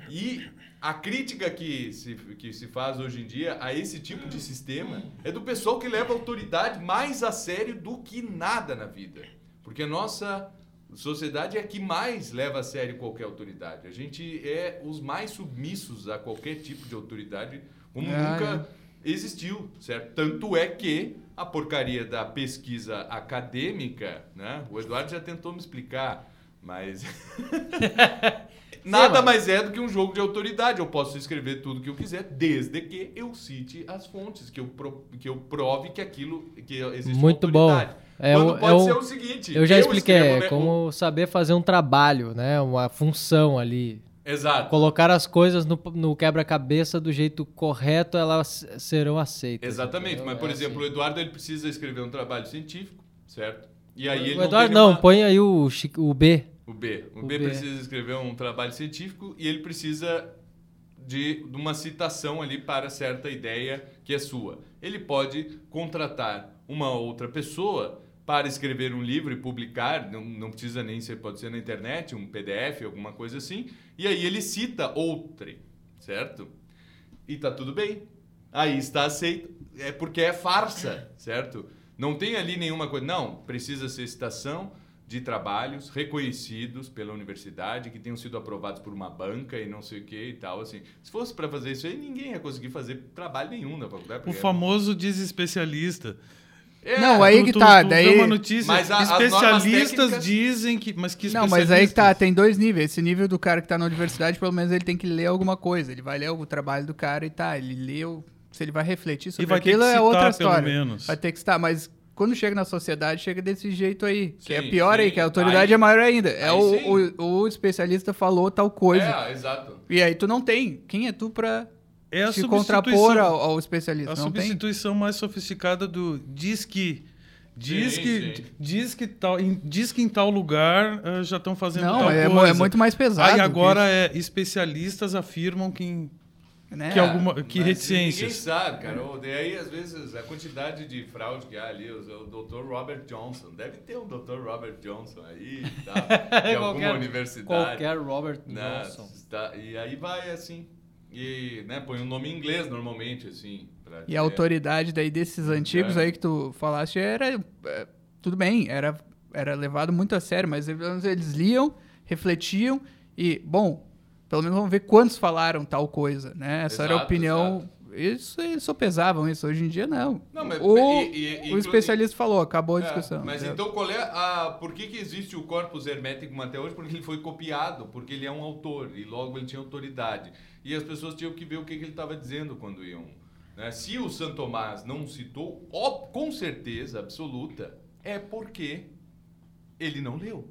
E a crítica que se, que se faz hoje em dia a esse tipo de sistema é do pessoal que leva a autoridade mais a sério do que nada na vida. Porque a nossa sociedade é a que mais leva a sério qualquer autoridade. A gente é os mais submissos a qualquer tipo de autoridade, como ah, nunca é. existiu, certo? Tanto é que a porcaria da pesquisa acadêmica, né? O Eduardo já tentou me explicar, mas nada mais é do que um jogo de autoridade. Eu posso escrever tudo que eu quiser, desde que eu cite as fontes, que eu, pro, que eu prove que aquilo que existe Muito autoridade. Bom. É Quando o, pode é ser o seguinte. Eu já eu expliquei, escrevo, é como saber fazer um trabalho, né? Uma função ali. Exato. Colocar as coisas no, no quebra-cabeça do jeito correto, elas serão aceitas. Exatamente. Entendeu? Mas, por é exemplo, assim. o Eduardo ele precisa escrever um trabalho científico, certo? E aí o ele o Eduardo não, não põe aí o, o B. O B. O, o B, B, precisa escrever um trabalho científico e ele precisa de, de uma citação ali para certa ideia que é sua. Ele pode contratar uma outra pessoa para escrever um livro e publicar, não, não precisa nem ser, pode ser na internet, um PDF, alguma coisa assim, e aí ele cita outrem, certo? E tá tudo bem. Aí está aceito. É porque é farsa, certo? Não tem ali nenhuma coisa. Não, precisa ser citação de trabalhos reconhecidos pela universidade, que tenham sido aprovados por uma banca e não sei o que e tal. Assim, se fosse para fazer isso aí, ninguém ia conseguir fazer trabalho nenhum na faculdade. O famoso diz especialista. É, não, aí tu, que tá. Tu, daí... uma notícia. Mas a, Especialistas técnicas... dizem que. Mas que Não, mas aí que tá. Tem dois níveis. Esse nível do cara que tá na universidade, pelo menos ele tem que ler alguma coisa. Ele vai ler o trabalho do cara e tá. Ele leu. Se ele vai refletir sobre vai aquilo, é outra história. Menos. Vai ter que estar. Mas quando chega na sociedade, chega desse jeito aí. Sim, que é pior sim. aí, que a autoridade aí, é maior ainda. É o, o, o, especialista falou tal coisa. É, exato. E aí tu não tem. Quem é tu pra é se contrapor ao, ao especialista? A não substituição tem? mais sofisticada do diz que Diz, sim, que, sim. diz, que tal, em, diz que em tal lugar uh, já estão fazendo Não, tal é, coisa. é muito mais pesado. Aí agora é, especialistas afirmam que, né? que, alguma, que Mas reticências. Ninguém sabe, cara. Ou, daí, às vezes, a quantidade de fraude que há ali, o, o Dr. Robert Johnson. Deve ter um Dr. Robert Johnson aí, tá? em alguma universidade. Qualquer Robert né? Johnson. Tá, e aí vai assim. E né, põe um nome em inglês normalmente, assim. E a autoridade daí desses antigos é. aí que tu falaste era. É, tudo bem, era, era levado muito a sério, mas eles liam, refletiam e, bom, pelo menos vamos ver quantos falaram tal coisa, né? Essa exato, era a opinião Isso, eles só pesavam isso. Hoje em dia, não. Não, mas- o, e- e- o especialista falou, acabou a É, discussão. mas entendeu? então qual é a. Por que, que existe o corpus hermético até hoje? Porque ele foi copiado, porque ele é um autor e logo ele tinha autoridade. E as pessoas tinham que ver o que, que ele estava dizendo quando iam. né? Se o Santo Tomás não citou, ó, com certeza absoluta, é porque ele não leu.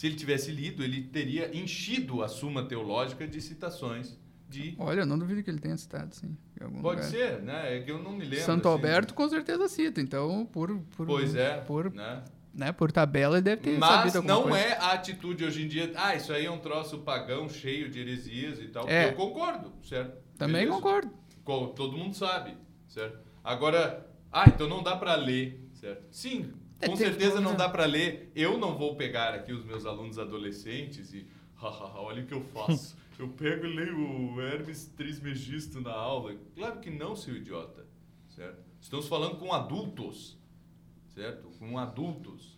Se ele tivesse lido, ele teria enchido a Suma Teológica de citações de. Olha, eu não duvido que ele tenha citado, sim. Pode lugar. ser, né? É que eu não me lembro. Santo assim. Alberto com certeza cita, então por por Pois é. por, né? né, por tabela ele deve ter Mas sabido alguma não coisa. é a atitude hoje em dia, ah, isso aí é um troço pagão cheio de heresias e tal. É. Eu concordo, certo? Também Beleza? concordo. Co- Todo mundo sabe, certo? Agora, ah, então não dá pra ler, certo? Sim, com tem- certeza não dá pra ler. Eu não vou pegar aqui os meus alunos adolescentes e, olha o que eu faço. Eu pego e leio o Hermes Trismegisto na aula. Claro que não, seu idiota, certo? Estamos falando com adultos, certo? Com adultos.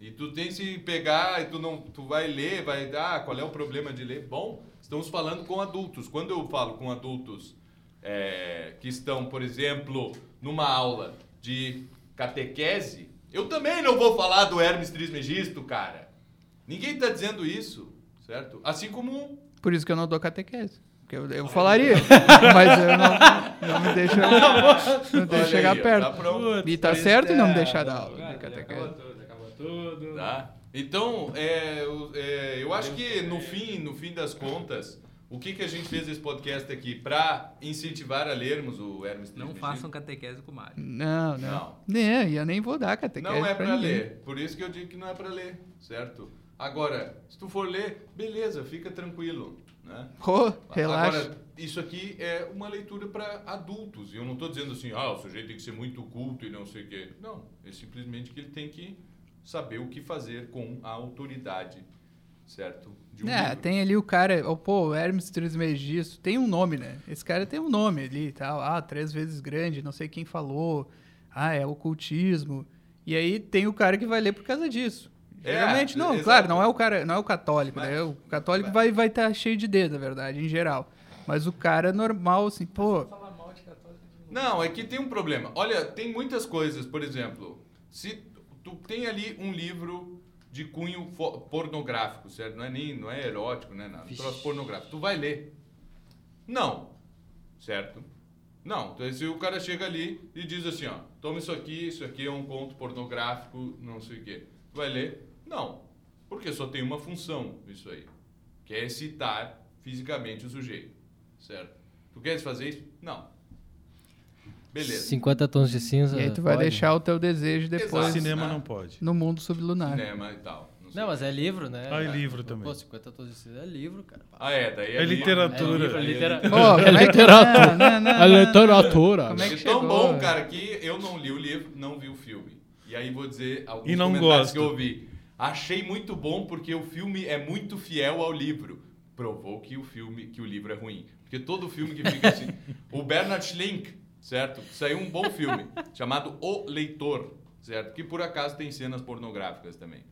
E tu tem que pegar e tu não, tu vai ler, vai dar, qual é o problema de ler? Bom, estamos falando com adultos. Quando eu falo com adultos é, que estão, por exemplo, numa aula de catequese, eu também não vou falar do Hermes Trismegisto, cara. Ninguém está dizendo isso, certo? Assim como Por isso que eu não dou catequese. Porque eu, eu falaria, mas eu não, não me deixa, não deixa chegar aí, ó, perto. Tá pronto. E tá certo em não me é, deixar dar aula cara, de já catequese. acabou tudo, já acabou tudo. Tá? Então, é, eu- é, eu acho que no fim, no fim das contas, o que, que a gente fez esse podcast aqui? Para incentivar a lermos o Hermes Não façam catequese com o Mário. Não, não. Não. Nem, e eu nem vou dar catequese Não é pra para ler. Por isso que eu digo que não é para ler, certo? Agora, se tu for ler, beleza, fica tranquilo, né? Pô, relaxa. Agora, isso aqui é uma leitura para adultos. E eu não estou dizendo assim, ah, o sujeito tem que ser muito culto e não sei o quê. Não, é simplesmente que ele tem que saber o que fazer com a autoridade, certo? De um é, livro. tem ali o cara, oh, pô, Hermes Trismegisto, tem um nome, né? Esse cara tem um nome ali e tal. Ah, três vezes grande, não sei quem falou. Ah, é ocultismo. E aí tem o cara que vai ler por causa disso. É, Geralmente, não, exato. claro, não é o cara, não é o católico, Mas- né? O católico vai vai estar cheio de dedo, na verdade, em geral. Mas o cara normal, assim, pô, Não, é que tem um problema. Olha, tem muitas coisas, por exemplo, se tu tem ali um livro de cunho pornográfico, certo? Não é nem não é erótico, né? Nada. Um troço pornográfico. Tu vai ler. Não. Certo? Não. Então, se o cara chega ali e diz assim, ó, toma isso aqui, isso aqui é um conto pornográfico, não sei o quê. Tu vai ler? Não. Porque só tem uma função isso aí. Que é excitar fisicamente o sujeito. Certo? Tu queres fazer isso? Não. Beleza. 50 tons de cinza. e aí tu vai pode? deixar o teu desejo depois Exato. Cinema né? não pode. no mundo sublunar. Cinema e tal. Não, mas é livro, né? Ah, cara? livro também. Pô, 50 tons de cinza é livro, cara. Ah, é, daí É livro. literatura. É é é que literatura. Não, não, não, A não, não. literatura. Como é que É tão chegou? bom, cara, que eu não li o livro, não vi o filme. E aí vou dizer alguns E não comentários gosto. que eu ouvi. Achei muito bom porque o filme é muito fiel ao livro. Provou que o filme, que o livro é ruim. Porque todo filme que fica assim. o Bernard Schlink, certo? Saiu um bom filme chamado O Leitor, certo? Que por acaso tem cenas pornográficas também.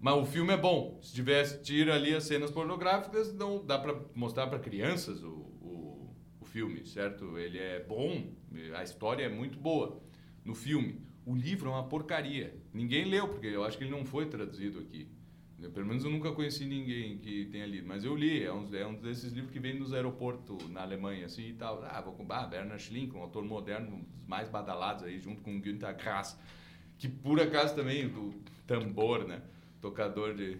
Mas o filme é bom. Se tivesse, tira ali as cenas pornográficas, não dá pra mostrar pra crianças o, o, o filme, certo? Ele é bom, a história é muito boa no filme. O livro é uma porcaria. Ninguém leu, porque eu acho que ele não foi traduzido aqui. Pelo menos eu nunca conheci ninguém que tenha lido, mas eu li. É um, é um desses livros que vem nos aeroportos na Alemanha, assim e tal. Ah, vou comprar. Ah, Bernard Schlink, um autor moderno, um dos mais badalados aí, junto com Günter Grass, que por acaso também, do tambor, né? Tocador de,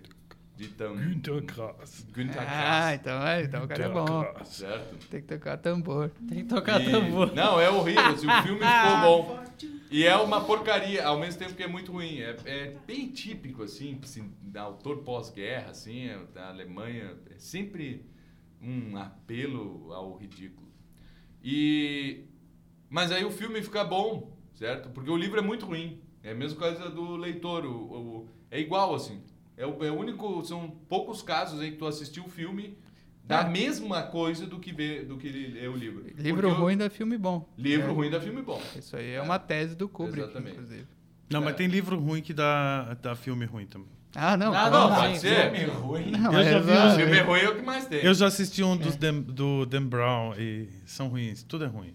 de tambor. Günter Grass. Günter Ah, Grass, então, é, então o cara é bom. Grass. certo? Tem que tocar tambor. Tem que tocar E- tambor. Não, é horrível. assim, o filme ficou bom. E é uma porcaria, ao mesmo tempo que é muito ruim. É, é bem típico, assim, da autor pós-guerra, assim, é, da Alemanha. É sempre um apelo ao ridículo. E... Mas aí o filme fica bom, certo? Porque o livro é muito ruim. É a mesma coisa do leitor. O, o- é igual, assim. É o, é o único... São poucos casos em que tu assistiu o filme da É. mesma coisa do que, vê, do que ler o livro. Livro Porque o- ruim dá filme bom. Livro É. ruim dá filme bom. Isso aí é uma tese do Kubrick, Exatamente. inclusive. Não, É. mas tem livro ruim que dá, dá filme ruim também. Ah, não. Ah, Não, não, pode sim, ser. Filme ruim. Não, Eu é já vi os Filme ruim é o que mais tem. Eu já assisti um dos Dan- do Dan Brown e são ruins. Tudo é ruim.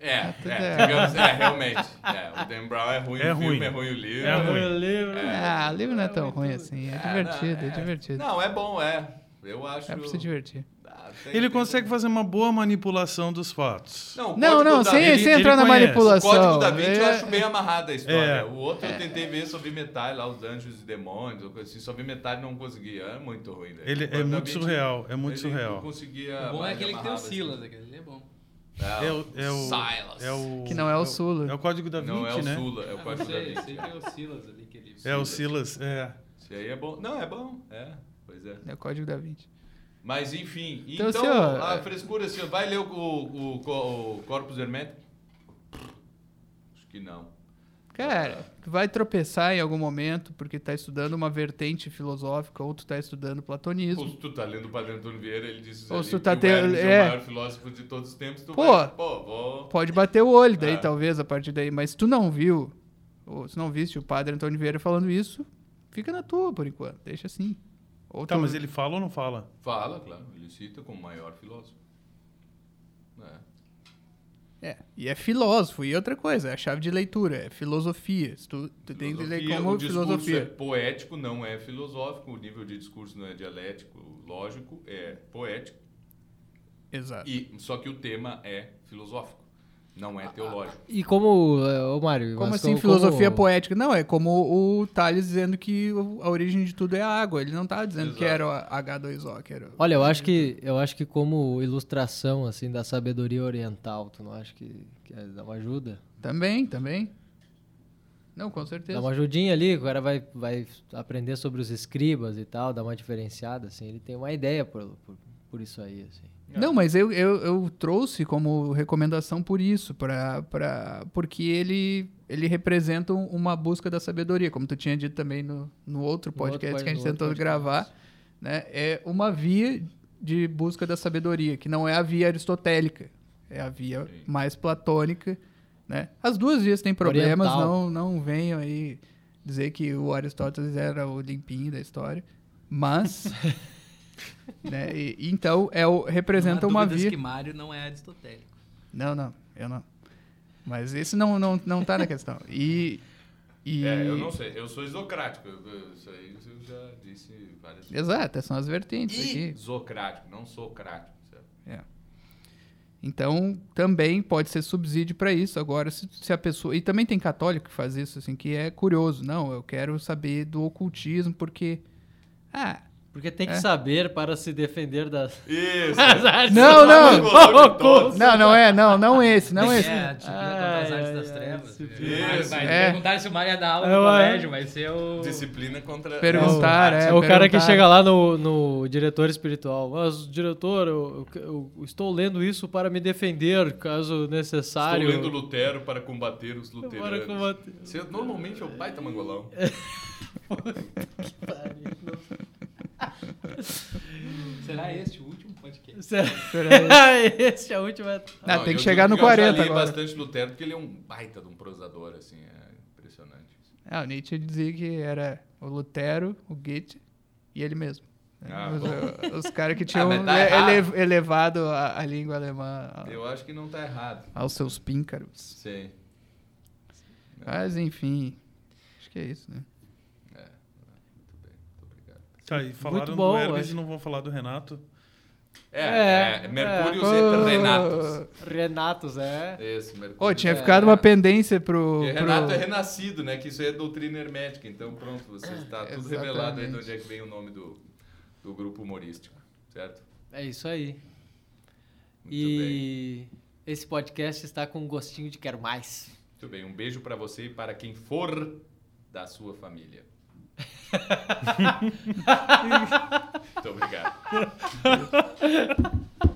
É, tudo é, é- digamos, é, realmente. É, o Dan Brown é ruim, É o filme ruim. é ruim o livro. É ruim. Eu lembro. Ah, o livro não é tão ruim assim. É É, divertido, não, é divertido. Não, é bom, é. Eu acho. É pra se divertir. Ah, tem- Ele tem- consegue fazer uma boa manipulação dos fatos. Não, Não, não, da sem, Vinci- sem entrar na conhece. O manipulação. Código da Vinci eu É- acho bem amarrada a história. É. O outro eu tentei ver sobre metade lá, os anjos e demônios, ou coisa assim, vi metade não conseguia. É muito ruim. Né? Ele é da muito Vinci, surreal, é muito ele surreal. Não conseguia. O bom é aquele que tem o amarrava, assim. Silas, aquele é bom. É o, é o, Silas. é o- Que não é o Sula. É o código da Vinci, Não é o né? Sula, é o Ah, Código da sei, Vinci. sei que é o Silas ali que ele... É o Silas, é. Esse aí é bom. Não, é bom. É, pois é. É o código da Vinci. Mas enfim, Então, então, assim, ó, a é- frescura, assim, ó, vai ler o, o, o, o Corpus Hermético? Acho que não. Cara, tu vai tropeçar em algum momento porque tá estudando uma vertente filosófica ou tu tá estudando platonismo. Ou se tu tá lendo o Padre Antônio Vieira, ele disse Ou se tu tá que tendo- é é. o maior filósofo de todos os tempos, tu Pô. vai, pô, vou... Pode bater o olho daí, É. talvez, a partir daí. Mas se tu não viu, ou se não viste o padre Antônio Vieira falando isso, fica na tua por enquanto. Deixa assim. Ou Tá, mas ele fala ou não fala? Fala, claro, ele cita como maior filósofo. É. É, e é filósofo. E outra coisa, é a chave de leitura, é filosofia. Se tu, tu tem que ler Filosofia, como o discurso filosofia. é poético, não é filosófico, o nível de discurso não é dialético, lógico, é poético, Exato. e, só que o tema é filosófico, não é teológico. E como, eh, ô Mário... Como mas assim, co- filosofia como- poética? Não, é como o Tales dizendo que o- a origem de tudo é a água. Ele não tá dizendo que Exato. era o H2O, que era... o- Olha, eu acho que eu acho que como ilustração assim da sabedoria oriental, tu não acha que, que é- dá uma ajuda? Também, também. Não, com Dá certeza. uma ajudinha ali, o cara vai, vai aprender sobre os escribas e tal, dá uma diferenciada, assim, ele tem uma ideia por, por, por isso aí, assim. Não, mas eu, eu, eu trouxe como recomendação por isso, pra, pra, porque ele, ele representa um- uma busca da sabedoria, como tu tinha dito também no, no outro No podcast outro que a gente no tentou gravar, né? É uma via de busca da sabedoria, que não é a via aristotélica, é a via Sim. mais platônica, né? As duas vias têm problemas, Oriental. não, não venham aí dizer que o Aristóteles era o limpinho da história, mas... né? e- então, é o, representa Não há uma via... que Mário não é aristotélico. Não, não, eu não. Mas esse não, não, não tá na questão. E. e... É, eu não sei, eu sou isocrático, eu- eu- isso aí eu já disse várias vezes. Exato, essas são as vertentes aqui. Isocrático, não socrático, certo? Então, também pode ser subsídio para isso. Agora, se, se a pessoa. E também tem católico que faz isso, assim, que é curioso. Não, eu quero saber do ocultismo, porque. Ah. Porque tem que É. saber para se defender das Isso! as artes Não, não! Todos. Não, não é, não, não esse, não esse. É, tipo, contra as artes ai, das trevas. Isso. Vai É. perguntar se o Mário ia dar aula É, no ué. colégio, vai ser o... Disciplina contra... Perguntar, Não, é, É o cara que chega lá no, no diretor espiritual. Mas, diretor, eu, eu- eu estou lendo isso para me defender, caso necessário. Estou lendo Lutero para combater os Para luteranos. combater. Você normalmente é o baita mangolão. Será este o último podcast? Será? Esse é a última. Ah, Não, tem que eu chegar no que eu 40 já li agora. bastante Lutero porque ele é um baita de um prosador, assim, é impressionante. Ah, o Nietzsche dizia que era o Lutero, o Goethe e ele mesmo. Ah, os os caras que tinham mas tá ele- elevado a, a língua alemã a- Eu acho que não tá errado. aos seus píncaros. Sim. Mas, enfim, acho que é isso, né? Muito bem, muito obrigado. Tá, e falaram bom, do Hermes acho. e não vão falar do Renato. É, É, é, Mercúrio é. e Renatos. Renatos, é. Esse, Mercúrio. Ô, tinha É. ficado uma pendência pro... Porque pro- Renato é renascido, né? Que isso aí é doutrina hermética. Então, pronto, você está tudo Exatamente. revelado aí de onde é que vem o nome do, do grupo humorístico, certo? É isso aí. Muito bem. e esse podcast está com um gostinho de quero mais. Muito bem, um beijo para você e para quem for da sua família. Muito obrigado.